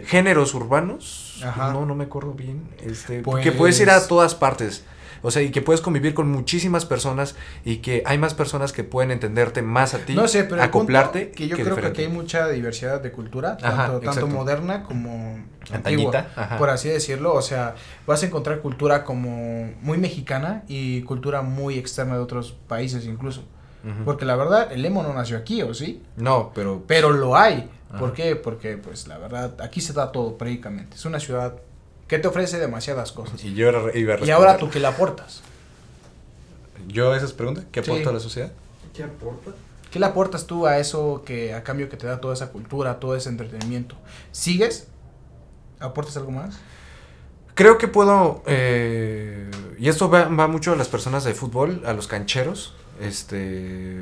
Géneros urbanos. Ajá. No, no me acuerdo bien. Este, Pues- Que puedes ir a todas partes. O sea, y que puedes convivir con muchísimas personas y que hay más personas que pueden entenderte más a ti, No sé, pero el punto acoplarte. que yo creo que aquí hay mucha diversidad de cultura, tanto, Ajá, tanto moderna como antigua, ajá. por así decirlo. O sea, vas a encontrar cultura como muy mexicana y cultura muy externa de otros países incluso. Porque la verdad, el emo no nació aquí, ¿o sí? No, pero. Pero lo hay. Ajá. ¿Por qué? Porque, pues, la verdad, aquí se da todo prácticamente. Es una ciudad que te ofrece demasiadas cosas. Y yo iba a Y ahora tú qué le aportas. ¿Yo esas preguntas? ¿Qué Sí. aporto a la sociedad? ¿Qué aporta? ¿Qué le aportas tú a eso que a cambio que te da toda esa cultura, todo ese entretenimiento? ¿Sigues? ¿Aportas algo más? Creo que puedo, eh, y esto va, va mucho a las personas de fútbol, a los cancheros, este,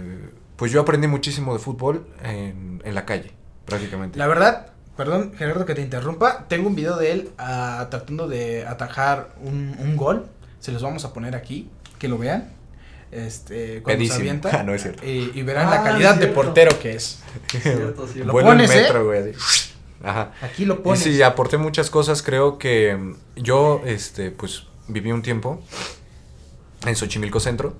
pues yo aprendí muchísimo de fútbol en, en la calle, prácticamente. La verdad, perdón Gerardo que te interrumpa, tengo un video de él ah, tratando de atajar un, un gol, se los vamos a poner aquí, que lo vean, este, cuando se avienta, Ah, no es cierto. y, y verán Ah, la calidad de portero que es. Cierto, cierto. Lo en pones, ¿eh? metro, güey, así. Ajá. Aquí lo Y pones. sí, aporté muchas cosas, creo que mm, yo, este, pues, viví un tiempo en Xochimilco Centro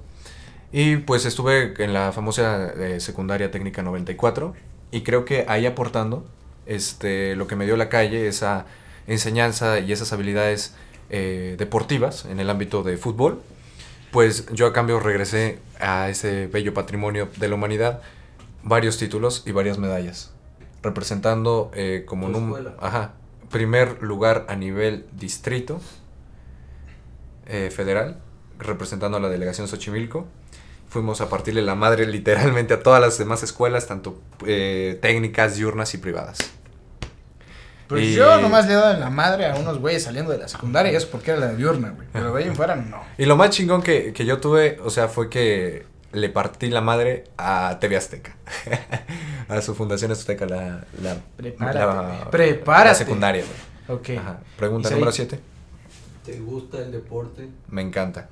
y pues estuve en la famosa eh, secundaria técnica 94 y creo que ahí aportando, este, lo que me dio la calle, esa enseñanza y esas habilidades eh, deportivas en el ámbito de fútbol, pues yo a cambio regresé a ese bello patrimonio de la humanidad varios títulos y varias medallas, representando eh, como escuela. ajá, primer lugar a nivel distrito eh, federal, representando a la delegación Xochimilco. Fuimos a partirle la madre literalmente a todas las demás escuelas, tanto eh, técnicas, diurnas y privadas. Pues Y- yo nomás le he dado la madre a unos güeyes saliendo de la secundaria y eso porque era la diurna, güey. Pero de ahí en fuera, no. Y lo más chingón que, que yo tuve, o sea, fue que le partí la madre a TV Azteca. a su fundación azteca, la, la, Prepárate, la-. Prepárate. la secundaria. güey. Ok. Ajá. Pregunta número 7. ¿Te gusta el deporte? Me encanta.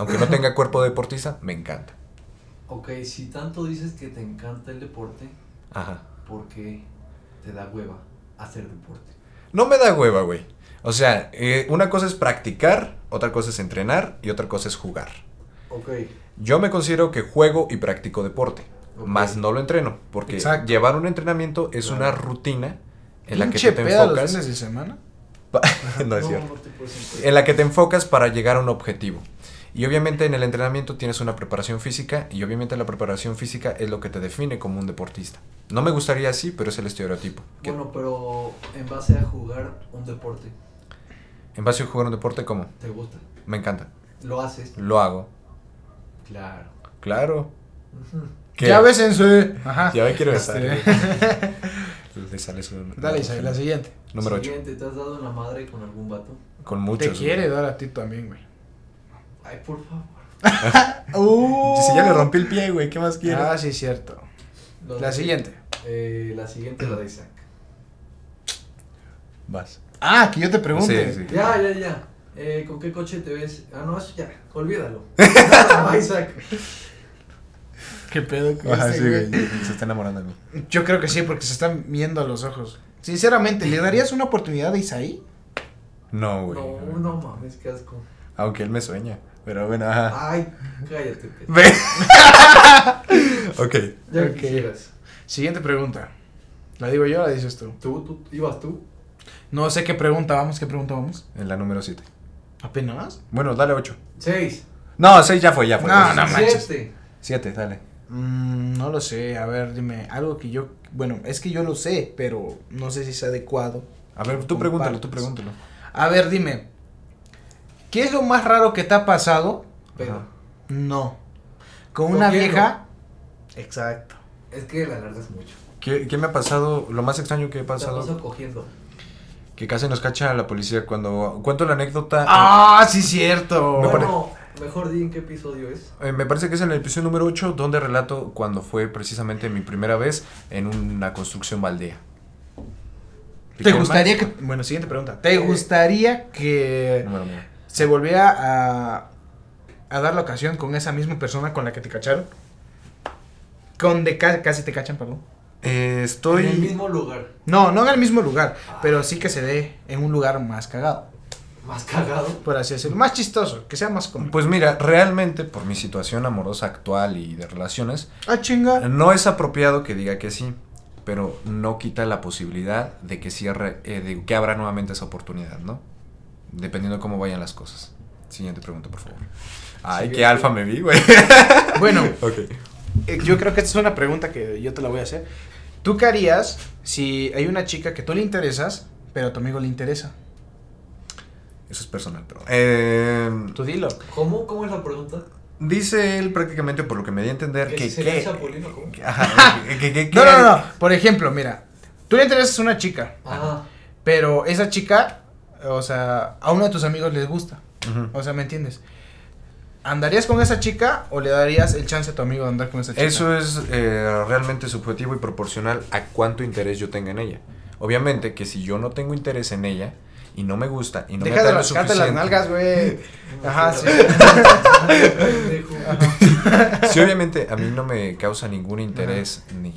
Aunque no tenga cuerpo de deportista, me encanta. Ok, si tanto dices que te encanta el deporte, Ajá. ¿por qué te da hueva hacer deporte? No me da hueva, güey. O sea, eh, una cosa es practicar, otra cosa es entrenar y otra cosa es jugar. Ok, Yo me considero que juego y practico deporte, Ok. más no lo entreno, porque Exacto. llevar un entrenamiento es Claro. una rutina en la que te los enfocas. fines de semana. no es cierto. no te. En la que te enfocas para llegar a un objetivo. Y obviamente en el entrenamiento tienes una preparación física y obviamente la preparación física es lo que te define como un deportista. No me gustaría así, pero es el estereotipo. Bueno, pero en base a jugar un deporte, En base a jugar un deporte, ¿cómo? ¿te gusta? Me encanta. ¿Lo haces? Lo hago. Claro. Claro. Ujú. ¿Qué? Ya bésense. Ajá. Ya me quiero Este, besar. Le sale su- Dale, la siguiente. Número 8. Siguiente, ¿te has dado la madre con algún vato? Con muchos. Te quiere güey. dar a ti también, güey. Ay, por favor. Y Si ya le rompí el pie, güey, ¿qué más quieres? Ah, sí, cierto. La de- siguiente. Eh, la siguiente, la de Isaac. Vas. Ah, que yo te pregunte. Sí, sí. Ya, ya, ya. Eh, ¿Con qué coche te ves? Ah, no, eso ya, olvídalo. Ah, Isaac. ¿Qué pedo con Ajá, este sí, güey? güey. Se está enamorando de mí. Yo creo que sí, porque se están viendo a los ojos. Sinceramente, ¿le darías una oportunidad a Isaí? No, güey. No, no mames, qué asco. Aunque él me sueña. Pero bueno, ajá. Ay, cállate. Ve. ok. Ya Ok. quisieras. Siguiente pregunta. ¿La digo yo o la dices tú? ¿Tú, tú, ibas tú? No sé qué pregunta vamos, qué pregunta vamos. En la número 7. ¿Apenas? Bueno, dale 8. Seis. No, 6 ya fue, ya fue. No, no manches. Siete. 7, dale. Mm, no lo sé, a ver, dime, algo que yo, bueno, es que yo lo sé, pero no sé si es adecuado. A ver, tú pregúntalo, tú pregúntalo. A ver, dime, ¿qué es lo más raro que te ha pasado? Pero. No. ¿Con una vieja? Exacto. es que la alargas mucho. ¿Qué, qué me ha pasado? Lo más extraño que he Te pasado. paso cogiendo. Que casi nos cacha la policía cuando. Cuento la anécdota. Ah, sí, cierto. Me bueno, mejor di en qué episodio es. Eh, me parece que es en el episodio número 8 donde relato cuando fue precisamente mi primera vez en una construcción baldea. ¿Te ¿Pican gustaría más? que, bueno, siguiente pregunta, ¿te Eh. gustaría que Número nueve. Se volviera a, a dar la ocasión con esa misma persona con la que te cacharon? Con de ca- casi te cachan, perdón. Eh, estoy... En el mismo lugar. No, no en el mismo lugar, pero sí que se dé en un lugar más cagado, Más cagado. por así decirlo. Más chistoso, que sea más cómico. Pues mira, realmente por mi situación amorosa actual y de relaciones, Ah, chinga. no es apropiado que diga que sí, pero no quita la posibilidad de que cierre, eh, de que abra nuevamente esa oportunidad, ¿no? Dependiendo de cómo vayan las cosas. Siguiente pregunta, por favor. Ay, qué Siguiente. alfa me vi, güey. Bueno, ok. eh, yo creo que esta es una pregunta que yo te la voy a hacer. ¿Tú qué harías si hay una chica que tú le interesas, pero a tu amigo le interesa? Eso es personal, pero... Eh, Tú dilo. ¿Cómo? ¿Cómo es la pregunta? dice él prácticamente, por lo que me di a entender, ¿Que que... que- que- que- No, no, no. Por ejemplo, mira, tú le interesas a una chica, Ajá. pero esa chica, o sea, a uno de tus amigos les gusta. O sea, ¿me entiendes? ¿Andarías con esa chica o le darías el chance a tu amigo de andar con esa chica? Eso es eh, realmente subjetivo y proporcional a cuánto interés yo tenga en ella. Obviamente que si yo no tengo interés en ella y no me gusta y no me Deja de atrae lo rascarte las nalgas, güey. Ajá, sí. Si obviamente a mí no me causa ningún interés ni,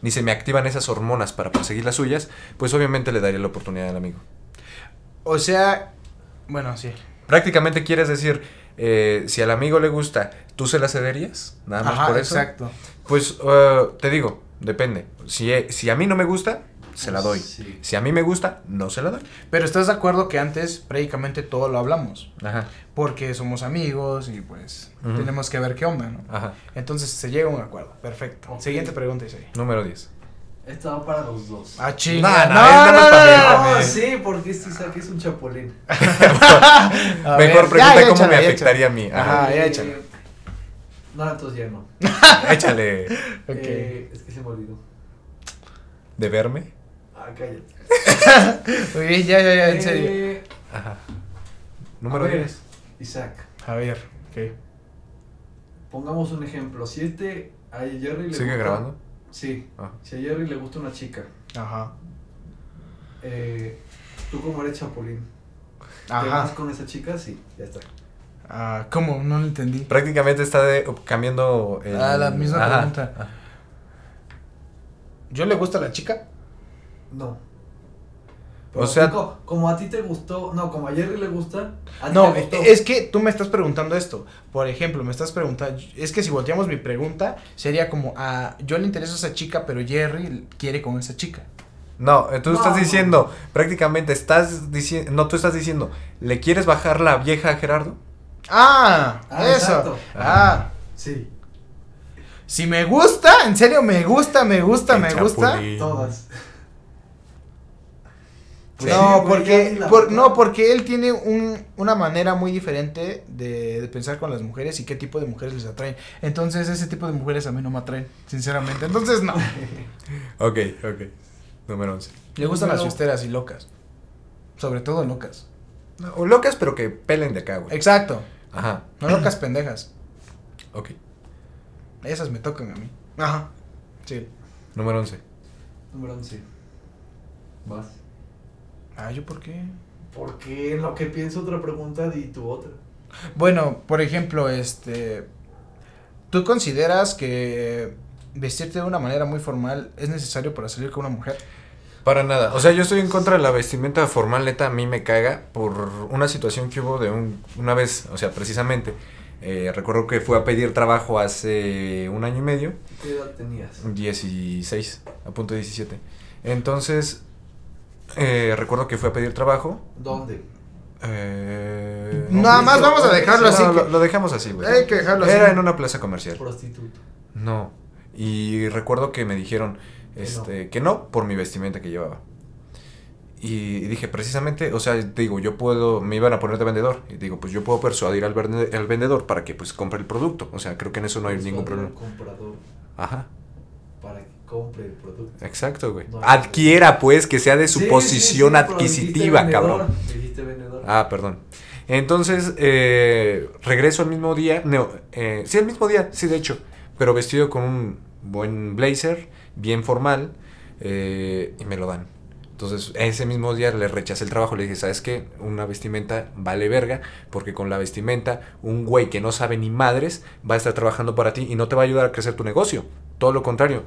ni se me activan esas hormonas para perseguir las suyas, pues obviamente le daría la oportunidad al amigo. O sea, bueno, sí. Prácticamente quieres decir, eh, si al amigo le gusta, ¿tú se la cederías? Nada más Ajá, por eso. exacto. Pues eh, te digo, depende. Si, eh, si a mí no me gusta, se la doy. Sí. Si a mí me gusta, no se la doy. Pero estás de acuerdo que antes prácticamente todo lo hablamos. Ajá, Porque somos amigos y pues tenemos que ver qué onda, ¿no? ajá. Entonces se llega a un acuerdo. Perfecto. Siguiente pregunta, Isaí. Número 10. Esta va para los dos. Ah, chinga. No, no, mí, No, güey. sí, porque este Isaac es un chapulín. Mejor ver, pregunta cómo échale, me afectaría a mí. Ajá. Ya échale. No, entonces ya no. Échale. Eh, es que se me olvidó. ¿De verme? Ah, cállate. Muy bien, ya, ya, ya, en serio. Eh, Ajá. Número ver, 10. Isaac, A ver, ok. pongamos un ejemplo. Si este a Jerry le ¿Sigue gusta- grabando? Sí. Ah. Si a Jerry le gusta una chica, Ajá. eh, tú como eres chapulín, ¿te vas Ajá. con esa chica? Sí, ya está. Ah, ¿Cómo? No lo entendí. Prácticamente está de- cambiando. el- Ah, la misma Ajá. pregunta. ¿Yo le gusta a la chica? No. O sea- co- como a ti te gustó, no, como a Jerry le gusta, a ti No, te gustó. es que tú me estás preguntando esto. Por ejemplo, me estás preguntando. Es que si volteamos mi pregunta, sería como: a yo le interesa a esa chica, pero Jerry quiere con esa chica. No, eh, tú No. estás diciendo, prácticamente estás diciendo, no, tú estás diciendo, ¿le quieres bajar la vieja a Gerardo? ¡Ah! Ah, eso. exacto. Ah. Sí, Si me gusta, en serio, me gusta, me gusta, El me gusta. todas. Sí. no, porque, por- no, porque él tiene un, una manera muy diferente de, de pensar con las mujeres y qué tipo de mujeres les atraen. Entonces, ese tipo de mujeres a mí no me atraen, sinceramente. Entonces, no. Ok, ok. Número 11. Le gustan las fiesteras y locas. Sobre todo locas. No, o locas, pero que pelen de acá, güey. Exacto. Ajá, No locas pendejas. ok. Esas me tocan a mí. Ajá. Sí. Número 11. Número 11. Más. Ah, ¿yo por qué? Porque en lo que pienso otra pregunta di tu otra. Bueno, por ejemplo, este. ¿Tú consideras que vestirte de una manera muy formal es necesario para salir con una mujer? Para nada. O sea, yo estoy en contra de la vestimenta formal, neta, a mí me caga por una situación que hubo de un, una vez, o sea, precisamente. eh, recuerdo que fue a pedir trabajo hace un año y medio, ¿Qué edad tenías? 16, a punto de 17. Entonces, eh, recuerdo que fue a pedir trabajo. ¿Dónde? eh, Nada más vamos a dejarlo no, así. Lo, que- lo dejamos así, güey. Hay que dejarlo así. Era en una plaza comercial. Prostituto. No. Y recuerdo que me dijeron Que este, que no por mi vestimenta que llevaba. Y dije, precisamente, o sea, digo, yo puedo, me iban a poner de vendedor. Y digo, pues yo puedo persuadir al, vende- al vendedor para que pues compre el producto. O sea, creo que en eso no hay ningún problema. comprador Ajá, para que compre el producto. exacto, güey. No, Adquiera, pues, que sea de su Sí, posición sí, adquisitiva, cabrón. vendedor. Ah, perdón. Entonces, eh, regreso al mismo día. No, eh, sí, el mismo día, sí, de hecho. Pero vestido con un buen blazer, bien formal, eh, y me lo dan. Entonces, ese mismo día le rechacé el trabajo. Le dije, ¿sabes qué? Una vestimenta vale verga, porque con la vestimenta, un güey que no sabe ni madres va a estar trabajando para ti y no te va a ayudar a crecer tu negocio. Todo lo contrario.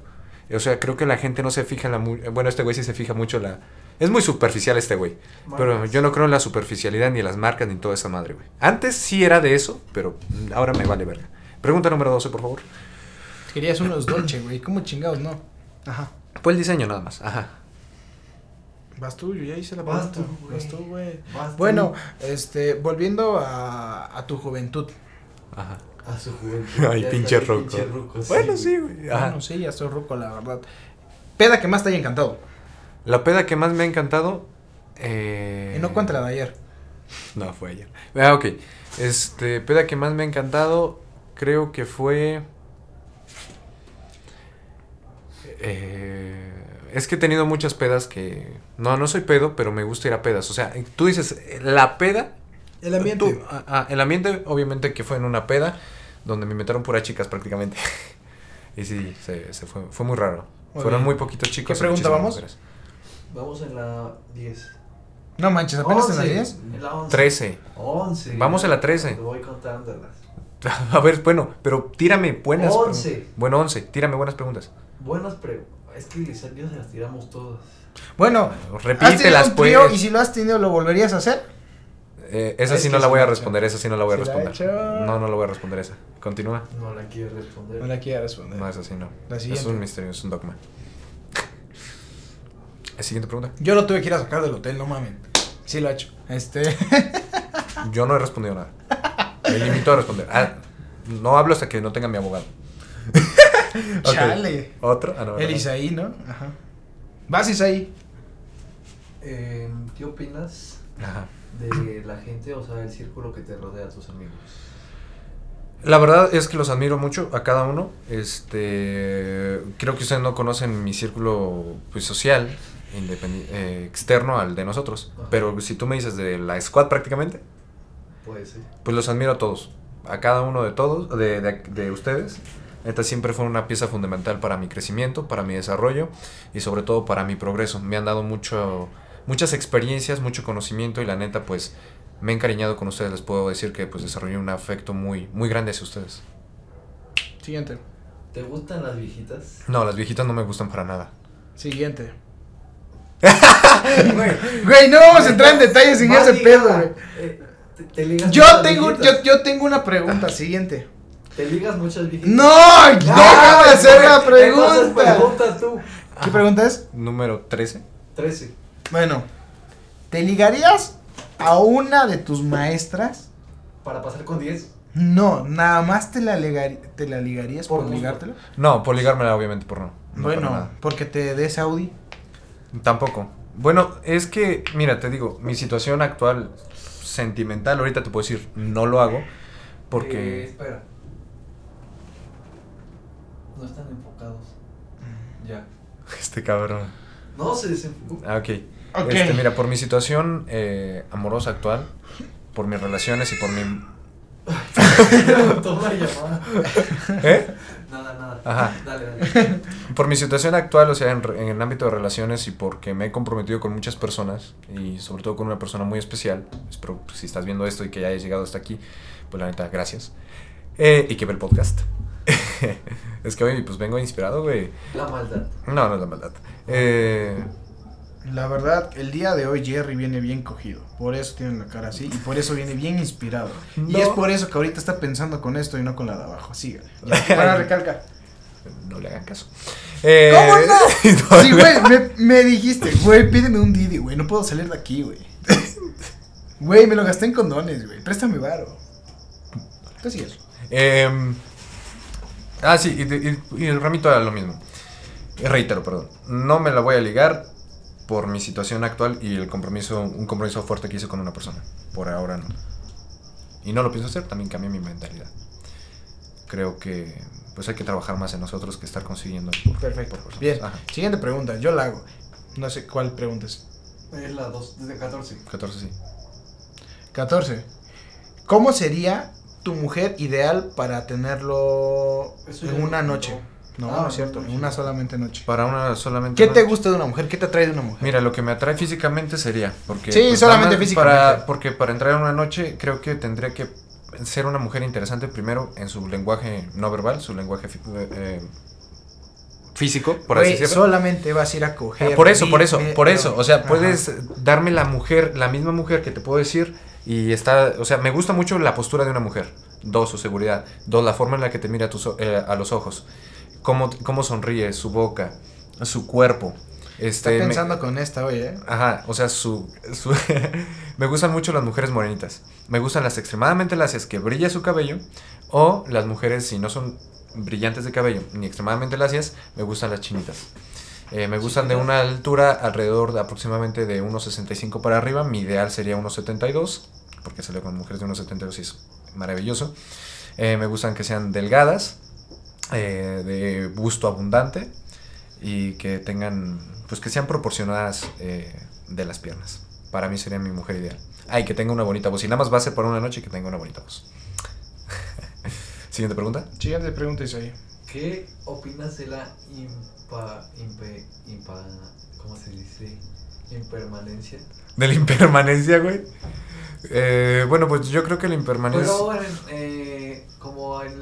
O sea, creo que la gente no se fija en la... mu- Bueno, este güey sí se fija mucho en la... Es muy superficial este güey. Pero Marcas. yo no creo en la superficialidad ni en las marcas ni toda esa madre, güey. Antes sí era de eso, pero ahora me vale verga. Pregunta número 12, por favor. Querías unos Dolce, güey. ¿Cómo chingados, no? Ajá. Fue el diseño nada más. Ajá. Vas tú, yo ya hice la Vas pregunta. tú, güey. Vas tú, güey. Vas tú. Bueno, este, volviendo a, a tu juventud. Ajá. A su juventud. Ay, pinche ruco. Bueno, sí, güey. Ajá. Bueno, sí, ya estoy ruco, la verdad. Peda que más te haya encantado. La peda que más me ha encantado. Eh... Y no cuenta la de ayer. No, fue ayer. Ah, ok. Este, peda que más me ha encantado, creo que fue... Eh, es que he tenido muchas pedas que... No, no soy pedo, pero me gusta ir a pedas. O sea, tú dices, eh, la peda... El ambiente. tú- ah, ah, el ambiente, obviamente, que fue en una peda, donde me inventaron puras chicas prácticamente. y sí, se, se fue, fue muy raro. Muy Fueron bien. muy poquitos chicos. ¿Qué pregunta muchísimas vamos? mujeres. Vamos en la 10. No manches, apenas en 11, 10. En la 11. 13. 11. Vamos a la 13. Te voy contándolas. A ver, bueno, pero tírame buenas Once. preguntas. Bueno, 11. Tírame buenas preguntas. Buenas preguntas. Es que ya se las tiramos todas. Bueno, ¿has tenido Repítelas, pues. y si lo has tenido, ¿lo volverías a hacer? Eh, esa Es sí no la voy a responder, esa sí no la voy a Sí la he responder. hecho. No, no la voy a responder esa. Continúa. No la quiero responder. No la quiero responder. No, esa sí no. La Es un misterio, es un dogma. La siguiente pregunta. Yo lo tuve que ir a sacar del hotel, no mamen. Sí lo ha hecho. Este. Yo no he respondido nada. Me limito a responder. Ah, no hablo hasta que no tenga mi abogado. Ok. Chale. ¿Otro? Ah, no, El no. Isaí, ¿no? Ajá. Vas, Isaí. Eh, ¿Qué opinas Ajá. De la gente, o sea, el círculo que te rodea, tus amigos? La verdad es que los admiro mucho a cada uno. Este, creo que ustedes no conocen mi círculo pues, social, eh, externo al de nosotros. Ajá. Pero si tú me dices de la squad prácticamente, Puede ser. pues los admiro a todos. A cada uno de todos, de, de, de ustedes. Esta siempre fue una pieza fundamental para mi crecimiento, para mi desarrollo y sobre todo para mi progreso. Me han dado mucho, muchas experiencias, mucho conocimiento y la neta pues me he encariñado con ustedes. Les puedo decir que pues desarrollé un afecto muy, muy grande hacia ustedes. Siguiente. ¿Te gustan las viejitas? No, las viejitas no me gustan para nada. Siguiente. Güey, no vamos a entrar en detalles sin Más ese ligada. pedo, güey. Eh, te, te ligas Yo muchas tengo, yo, yo tengo una pregunta. Siguiente. Te ligas muchas viejitas. ¡No! Ah, ¡Déjame hacer la Entonces pregunta! pregunta tú. ¿Qué pregunta es? Número 13. 13. Bueno, ¿te ligarías a una de tus maestras? Para pasar con 10. No, nada más te la, ligari- te la ligarías por, ligártela. No, por ligármela obviamente por no. no bueno, porque te des Audi. Tampoco. Bueno, es que, mira, te digo, mi situación actual sentimental, ahorita te puedo decir, no lo hago, Eh, porque... espera. No están enfocados. Ya. Este cabrón. No se desenfocó. Ah, ok. Este, mira, por mi situación eh, amorosa actual, por mis relaciones y por mi... Toma la llamada. ¿Eh? Nada, nada. Ajá. Dale, dale. Por mi situación actual, o sea, en, en el ámbito de relaciones y porque me he comprometido con muchas personas y sobre todo con una persona muy especial, espero pues, si estás viendo esto y que ya hayas llegado hasta aquí, pues la neta, gracias. Eh, y que ve el podcast. es que hoy pues vengo inspirado, güey. La maldad. No, no es la maldad. Eh, La verdad, el día de hoy Jerry viene bien cogido. Por eso tiene la cara así y por eso viene bien inspirado. Y No. es por eso que ahorita está pensando con esto y no con la de abajo. Sígale. Ya, Para recalca. no le hagan caso. Eh, ¿Cómo no? Sí, no, güey, me, me dijiste, güey, pídeme un Didi, güey. No puedo salir de aquí, güey. Güey, me lo gasté en condones, güey. Préstame varo. Tú sigues. Em, ah, sí, y, y- y el ramito era lo mismo. Reitero, perdón. No me la voy a ligar por mi situación actual y el compromiso, un compromiso fuerte que hice con una persona. Por ahora no. Y no lo pienso hacer, también cambié mi mentalidad. Creo que pues hay que trabajar más en nosotros que estar consiguiendo por, Perfecto. por. Bien. Ajá, Siguiente pregunta. Yo la hago. No sé cuál preguntas. Es la 2, desde 14. 14 sí. 14. ¿Cómo sería tu mujer ideal para tenerlo Eso en una noche? No, Ah, no es cierto. una solamente noche. Para una solamente. ¿Qué te gusta de una mujer? ¿Qué te atrae de una mujer? Mira, lo que me atrae físicamente sería. Porque, Sí, solamente nada más físicamente. Para, porque para entrar en una noche, creo que tendría que ser una mujer interesante primero en su lenguaje no verbal, su lenguaje fi- eh, físico, por así decirlo. solamente vas a ir a coger. Ah, Por eso, por eso, por eso. O sea, ajá. puedes darme la mujer, la misma mujer que te puedo decir. Y está, o sea, me gusta mucho la postura de una mujer. Dos, su seguridad. Dos, la forma en la que te mira a, tus o- eh, a los ojos. Cómo, cómo sonríe, su boca, su cuerpo. Está Este, me- pensando con esta, oye. ¿eh? Ajá, o sea, su... su- me gustan mucho las mujeres morenitas. Me gustan las extremadamente lacias que brilla su cabello. O las mujeres, si no son brillantes de cabello ni extremadamente lacias, me gustan las chinitas. Eh, me gustan de una altura alrededor de aproximadamente de 1,65 para arriba. Mi ideal sería 1,72. Porque salió con mujeres de 1,72 y es maravilloso. Eh, me gustan que sean delgadas, eh, de busto abundante y que tengan, pues que sean proporcionadas eh, de las piernas. Para mí sería mi mujer ideal. Ay, que tenga una bonita voz. Y nada más va a ser por una noche que tenga una bonita voz. Siguiente pregunta. Siguiente pregunta, Isaí. ¿Qué opinas de la impa, impe, impa, ¿cómo se dice? Impermanencia. De la impermanencia, güey. Eh, bueno, pues yo creo que la impermanencia... Pero en, eh,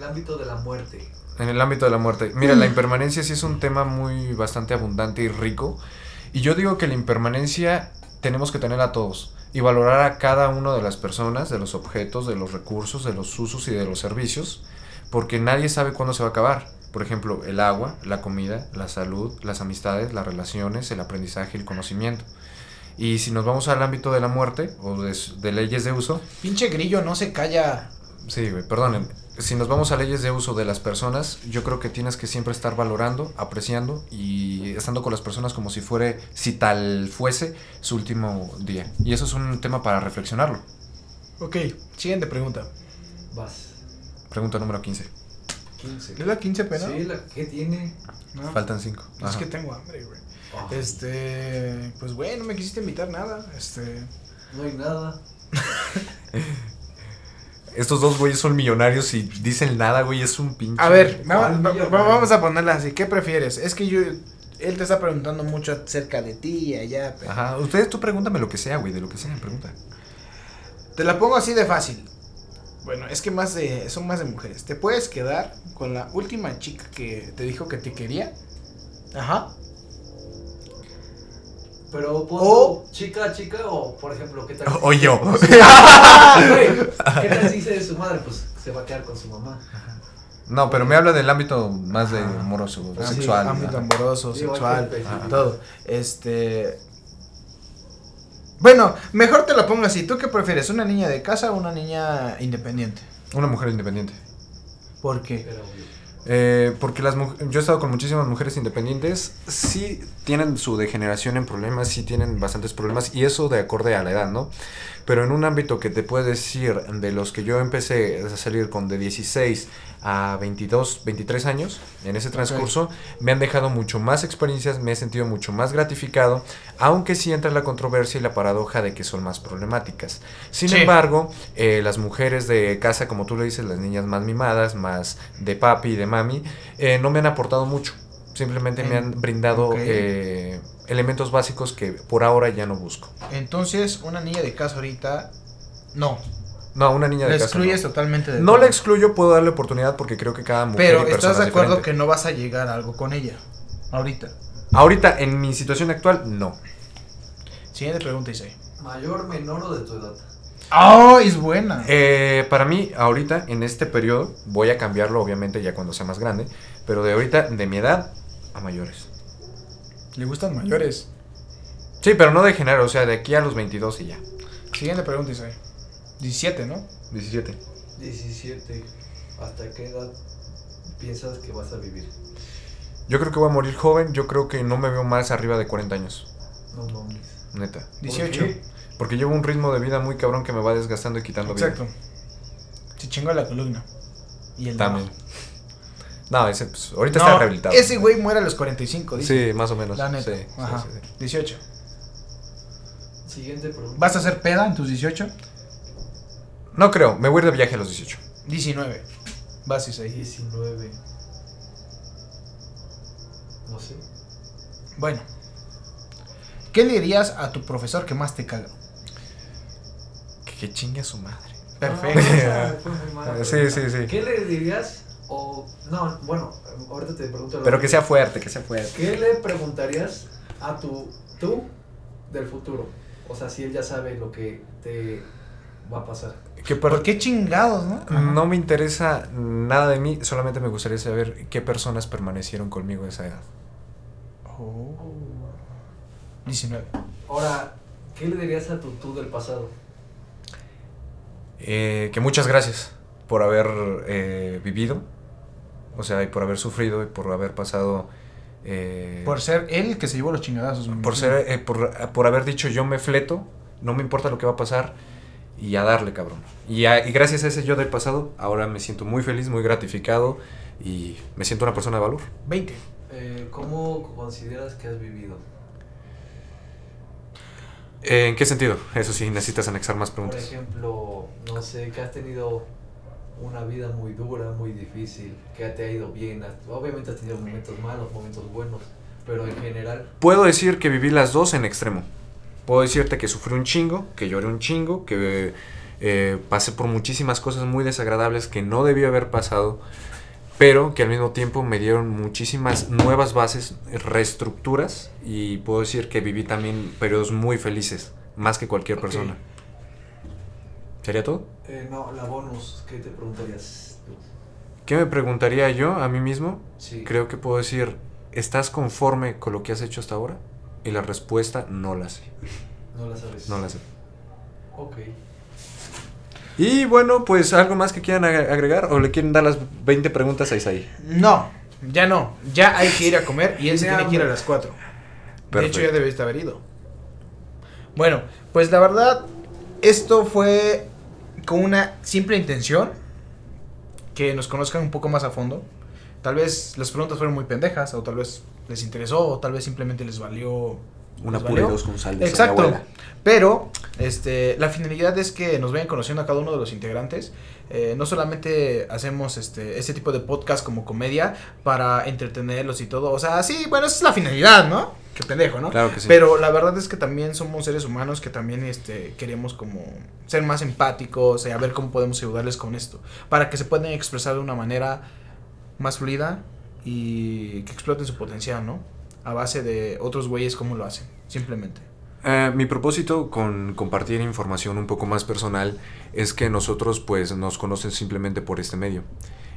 ámbito de la muerte. En el ámbito de la muerte. Mira, la impermanencia sí es un tema muy bastante abundante y rico. Y yo digo que la impermanencia tenemos que tener a todos y valorar a cada una de las personas, de los objetos, de los recursos, de los usos y de los servicios, porque nadie sabe cuándo se va a acabar. Por ejemplo, el agua, la comida, la salud, las amistades, las relaciones, el aprendizaje, el conocimiento. Y si nos vamos al ámbito de la muerte o de, de leyes de uso, Pinche grillo, no se calla. Sí, güey, perdonen. Si nos vamos a leyes de uso de las personas, yo creo que tienes que siempre estar valorando, apreciando y estando con las personas como si fuera, si tal fuese, su último día. Y eso es un tema para reflexionarlo. Ok, siguiente pregunta. Vas. Pregunta número 15. 15. ¿Es la 15 pena? Sí, la que tiene. No, Faltan 5. Es que tengo hambre, güey. Ay, Este, pues güey, no me quisiste invitar nada. Este, No hay nada. Estos dos güeyes son millonarios y dicen nada, güey, es un pinche. a ver, ¿Cuál vamos, va- millonario? va- vamos a ponerla así. ¿Qué prefieres? Es que yo, él te está preguntando mucho acerca de ti y allá. pero- Ajá, ustedes tú pregúntame lo que sea, güey, de lo que sea, pregunta. Te la pongo así de fácil. Bueno, es que más de, son más de mujeres. ¿Te puedes quedar con la última chica que te dijo que te quería? Ajá. Pero pon O- chica, chica, o por ejemplo, ¿qué tal? O yo. ¿Qué tal si dice de su madre? Pues se va a quedar con su mamá. No, pero me habla del ámbito más de amoroso, Ah, sí, sexual. ámbito ajá. amoroso, Sí, sexual, todo. Este. Bueno, mejor te la pongo así. ¿Tú qué prefieres? ¿Una niña de casa o una niña independiente? Una mujer independiente. ¿Por qué? Pero, Eh, porque las yo he estado con muchísimas mujeres independientes, sí tienen su degeneración en problemas, sí tienen bastantes problemas, y eso de acorde a la edad, ¿no? Pero en un ámbito que te puedo decir, de los que yo empecé a salir con de 16 a 22, 23 años, en ese transcurso, me han dejado mucho más experiencias, me he sentido mucho más gratificado, aunque sí entra la controversia y la paradoja de que son más problemáticas. Sin Sí. embargo, eh, las mujeres de casa, como tú le dices, las niñas más mimadas, más de papi y de mami, eh, no me han aportado mucho. Simplemente me han brindado eh, elementos básicos que por ahora ya no busco. Entonces, una niña de casa ahorita. No. No, una niña La de casa. excluyes no. totalmente de No todo. la excluyo, puedo darle oportunidad porque creo que cada mujer Pero y estás de acuerdo diferente. que no vas a llegar a algo con ella. Ahorita. Ahorita, en mi situación actual, no. Siguiente pregunta, Isai. mayor, menor o de tu edad. ¡Oh! Es buena. Eh, para mí, ahorita, en este periodo, voy a cambiarlo, obviamente, ya cuando sea más grande, pero de ahorita, de mi edad, a mayores. Le gustan mayores. Sí, pero no de género, o sea, de aquí a los 22 y ya. Siguiente pregunta, Isai. 17, ¿no? 17. 17. ¿Hasta qué edad piensas que vas a vivir? Yo creo que voy a morir joven, yo creo que no me veo más arriba de 40 años, No mames. neta. 18. ¿Por qué? Porque llevo un ritmo de vida muy cabrón que me va desgastando y quitando vida. Exacto. Se chingó la columna. Y el También. No, ese, pues, ahorita No, está rehabilitado. Ese güey muere a los 45, dice. Sí, más o menos. La neta. Sí, sí, Ajá. sí, sí. 18. Siguiente pregunta. ¿Vas a hacer peda en tus 18? No creo, me voy a ir de viaje a los 18. 19. Vas, Isai. 19. No sé. Bueno. ¿Qué le dirías a tu profesor que más te caga? Que, que chingue a su madre. Perfecto. Ah, mala Sí, sí, sí. ¿Qué le dirías O, no, bueno, ahorita te pregunto. lo Pero que sea fuerte, que sea fuerte. ¿Qué le preguntarías a tu tú del futuro? O sea, si él ya sabe lo que te va a pasar. Que ¿Por qué chingados, no? No me interesa nada de mí, solamente me gustaría saber qué personas permanecieron conmigo a esa edad. Oh. 19. Ahora, ¿qué le dirías a tu tú del pasado? Eh, que muchas gracias por haber eh, vivido, o sea, y por haber sufrido y por haber pasado... eh, Por ser él que se llevó los chingadazos. por ser eh, por, por haber dicho yo me fleto, no me importa lo que va a pasar y a darle, cabrón. Y, a- y gracias a ese yo del pasado, ahora me siento muy feliz, muy gratificado y me siento una persona de valor. 20. Eh, ¿Cómo consideras que has vivido? ¿En qué sentido? Eso sí, necesitas anexar más Por preguntas. ejemplo, no sé, que has tenido una vida muy dura, muy difícil, que te ha ido bien. Obviamente has tenido momentos malos, momentos buenos, pero en general, Puedo decir que viví las dos en extremo. Puedo decirte que sufrí un chingo, que lloré un chingo, que eh, pasé por muchísimas cosas muy desagradables que no debí haber pasado, pero que al mismo tiempo me dieron muchísimas nuevas bases, reestructuras, y puedo decir que viví también periodos muy felices, más que cualquier persona. ¿Sería todo? eh, no, la bonus, ¿qué te preguntarías tú? ¿Qué me preguntaría yo a mí mismo? Sí. Creo que puedo decir, ¿estás conforme con lo que has hecho hasta ahora? Y la respuesta, no la sé. No la sabes. No la sé. Ok. Y bueno, pues algo más que quieran ag- agregar o le quieren dar las 20 preguntas a Isaí. No, ya no. Ya hay que ir a comer y él se tiene que ir a las 4. De hecho, ya debiste haber ido. Bueno, pues la verdad, esto fue con una simple intención. Que nos conozcan un poco más a fondo. Tal vez las preguntas fueron muy pendejas, o tal vez les interesó, o tal vez simplemente les valió. Una pura y dos con sal de Exacto. abuela. Pero este, la finalidad es que nos vayan conociendo a cada uno de los integrantes. Eh, no solamente hacemos este, este tipo de podcast como comedia para entretenerlos y todo. O sea, sí, bueno, esa es la finalidad, ¿no? Qué pendejo, ¿no? Claro que sí. Pero la verdad es que también somos seres humanos que también este, queremos como ser más empáticos y a ver cómo podemos ayudarles con esto. Para que se puedan expresar de una manera más fluida y que exploten su potencial, ¿no? A base de otros güeyes cómo lo hacen, simplemente. Eh, mi propósito con compartir información un poco más personal es que nosotros pues nos conocen simplemente por este medio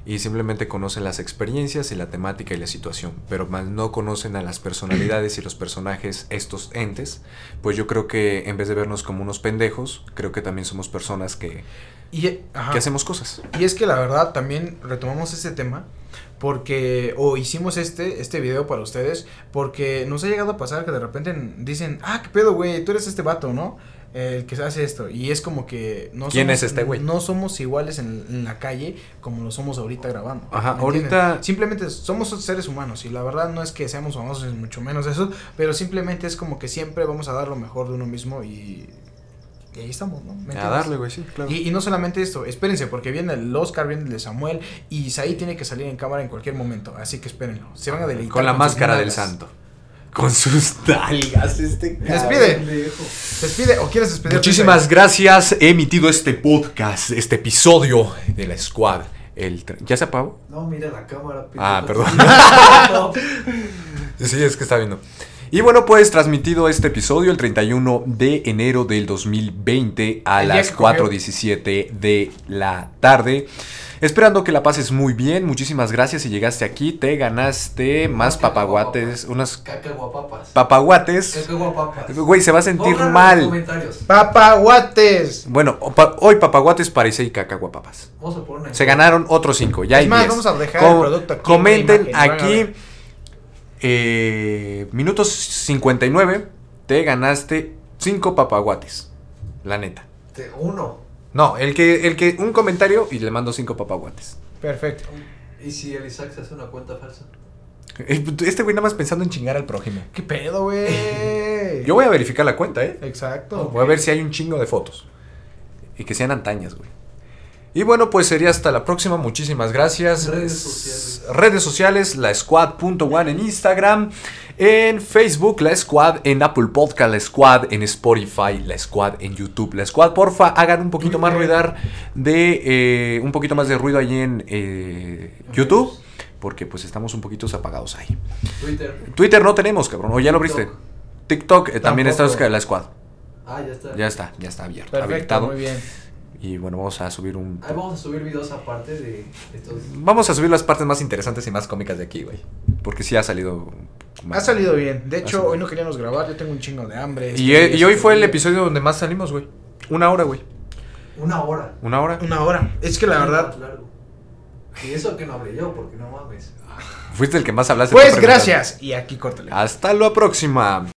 y simplemente conocen las experiencias y la temática y la situación, pero más no conocen a las personalidades y los personajes, estos entes, pues yo creo que en vez de vernos como unos pendejos, creo que también somos personas que, Y, que hacemos cosas. Y es que la verdad también retomamos este tema porque o hicimos este este video para ustedes porque nos ha llegado a pasar que de repente dicen, "Ah, qué pedo, güey, tú eres este vato, ¿no?" El que hace esto y es como que no ¿Quién somos- es este güey? No somos iguales en, en la calle como lo somos ahorita grabando. Ajá, ahorita- simplemente somos seres humanos y la verdad no es que seamos famosos ni mucho menos eso, pero simplemente es como que siempre vamos a dar lo mejor de uno mismo y, y ahí estamos, ¿no? ¿Me A darle, güey, sí, claro. Y, y no solamente esto, espérense, porque viene el Oscar, viene el de Samuel, y Isaí tiene que salir en cámara en cualquier momento, así que espérenlo. Se van a deleitar. Con la máscara del santo. Con sus nalgas, este Despide. Despide, o quieres despedirte. Muchísimas gracias. He emitido este podcast, este episodio de la Squad. El ¿Ya se apagó? No, mira la cámara. Ah, perdón. Sí, es que está viendo. Y bueno, pues transmitido este episodio el 31 de enero del 2020 a El las que cogió. 4.17 de la tarde. Esperando que la pases muy bien. Muchísimas gracias. Si llegaste aquí, te ganaste más papaguates. Unas Cacahuapapas. papaguates. Cacahuapapas. Güey, se va a sentir mal. Papaguates. Bueno, hoy papaguates parece y cacahuapapas. Vamos a poner. Se ganaron otros cinco, ya Es hay más, 10. vamos a dejar Com- el producto aquí, Comenten aquí. Eh, minutos 59. Te ganaste cinco papaguates. La neta. Uno. No, el que, el que. Un comentario y le mando cinco papaguates. Perfecto. ¿Y si el Isaac se hace una cuenta falsa? Este güey nada más pensando en chingar al prójimo. ¿Qué pedo, güey? Yo voy a verificar la cuenta, ¿eh? Exacto. Voy a ver si hay un chingo de fotos. Y que sean antañas, güey. Y bueno, pues sería hasta la próxima. Muchísimas gracias. Redes sociales. Redes sociales, la squad.one en Instagram, en Facebook, la squad, en Apple Podcast, la squad, en Spotify, la squad, en YouTube, la squad. Porfa, hagan un poquito más ruidar de eh, un poquito más de ruido ahí en eh, YouTube, porque pues estamos un poquito apagados ahí. Twitter. Twitter no tenemos, cabrón. ¿O ya lo abriste? TikTok. Eh, también está la squad. Ah, ya está. Ya está, ya está abierto, Perfecto, habilitado. muy bien. Y bueno, vamos a subir un Ahí vamos a subir videos aparte de estos. Vamos a subir las partes más interesantes y más cómicas de aquí, güey. Porque sí ha salido. Ha salido bien. De hecho, hoy no queríamos grabar. Yo tengo un chingo de hambre. Y, y hoy fue el episodio donde más salimos, güey. Una hora, güey. Una hora. Una hora. Una hora. Es que la verdad. Más largo. Y eso que no hablé yo, porque no mames. Fuiste el que más hablaste. Pues gracias. Y aquí córtale. Hasta la próxima.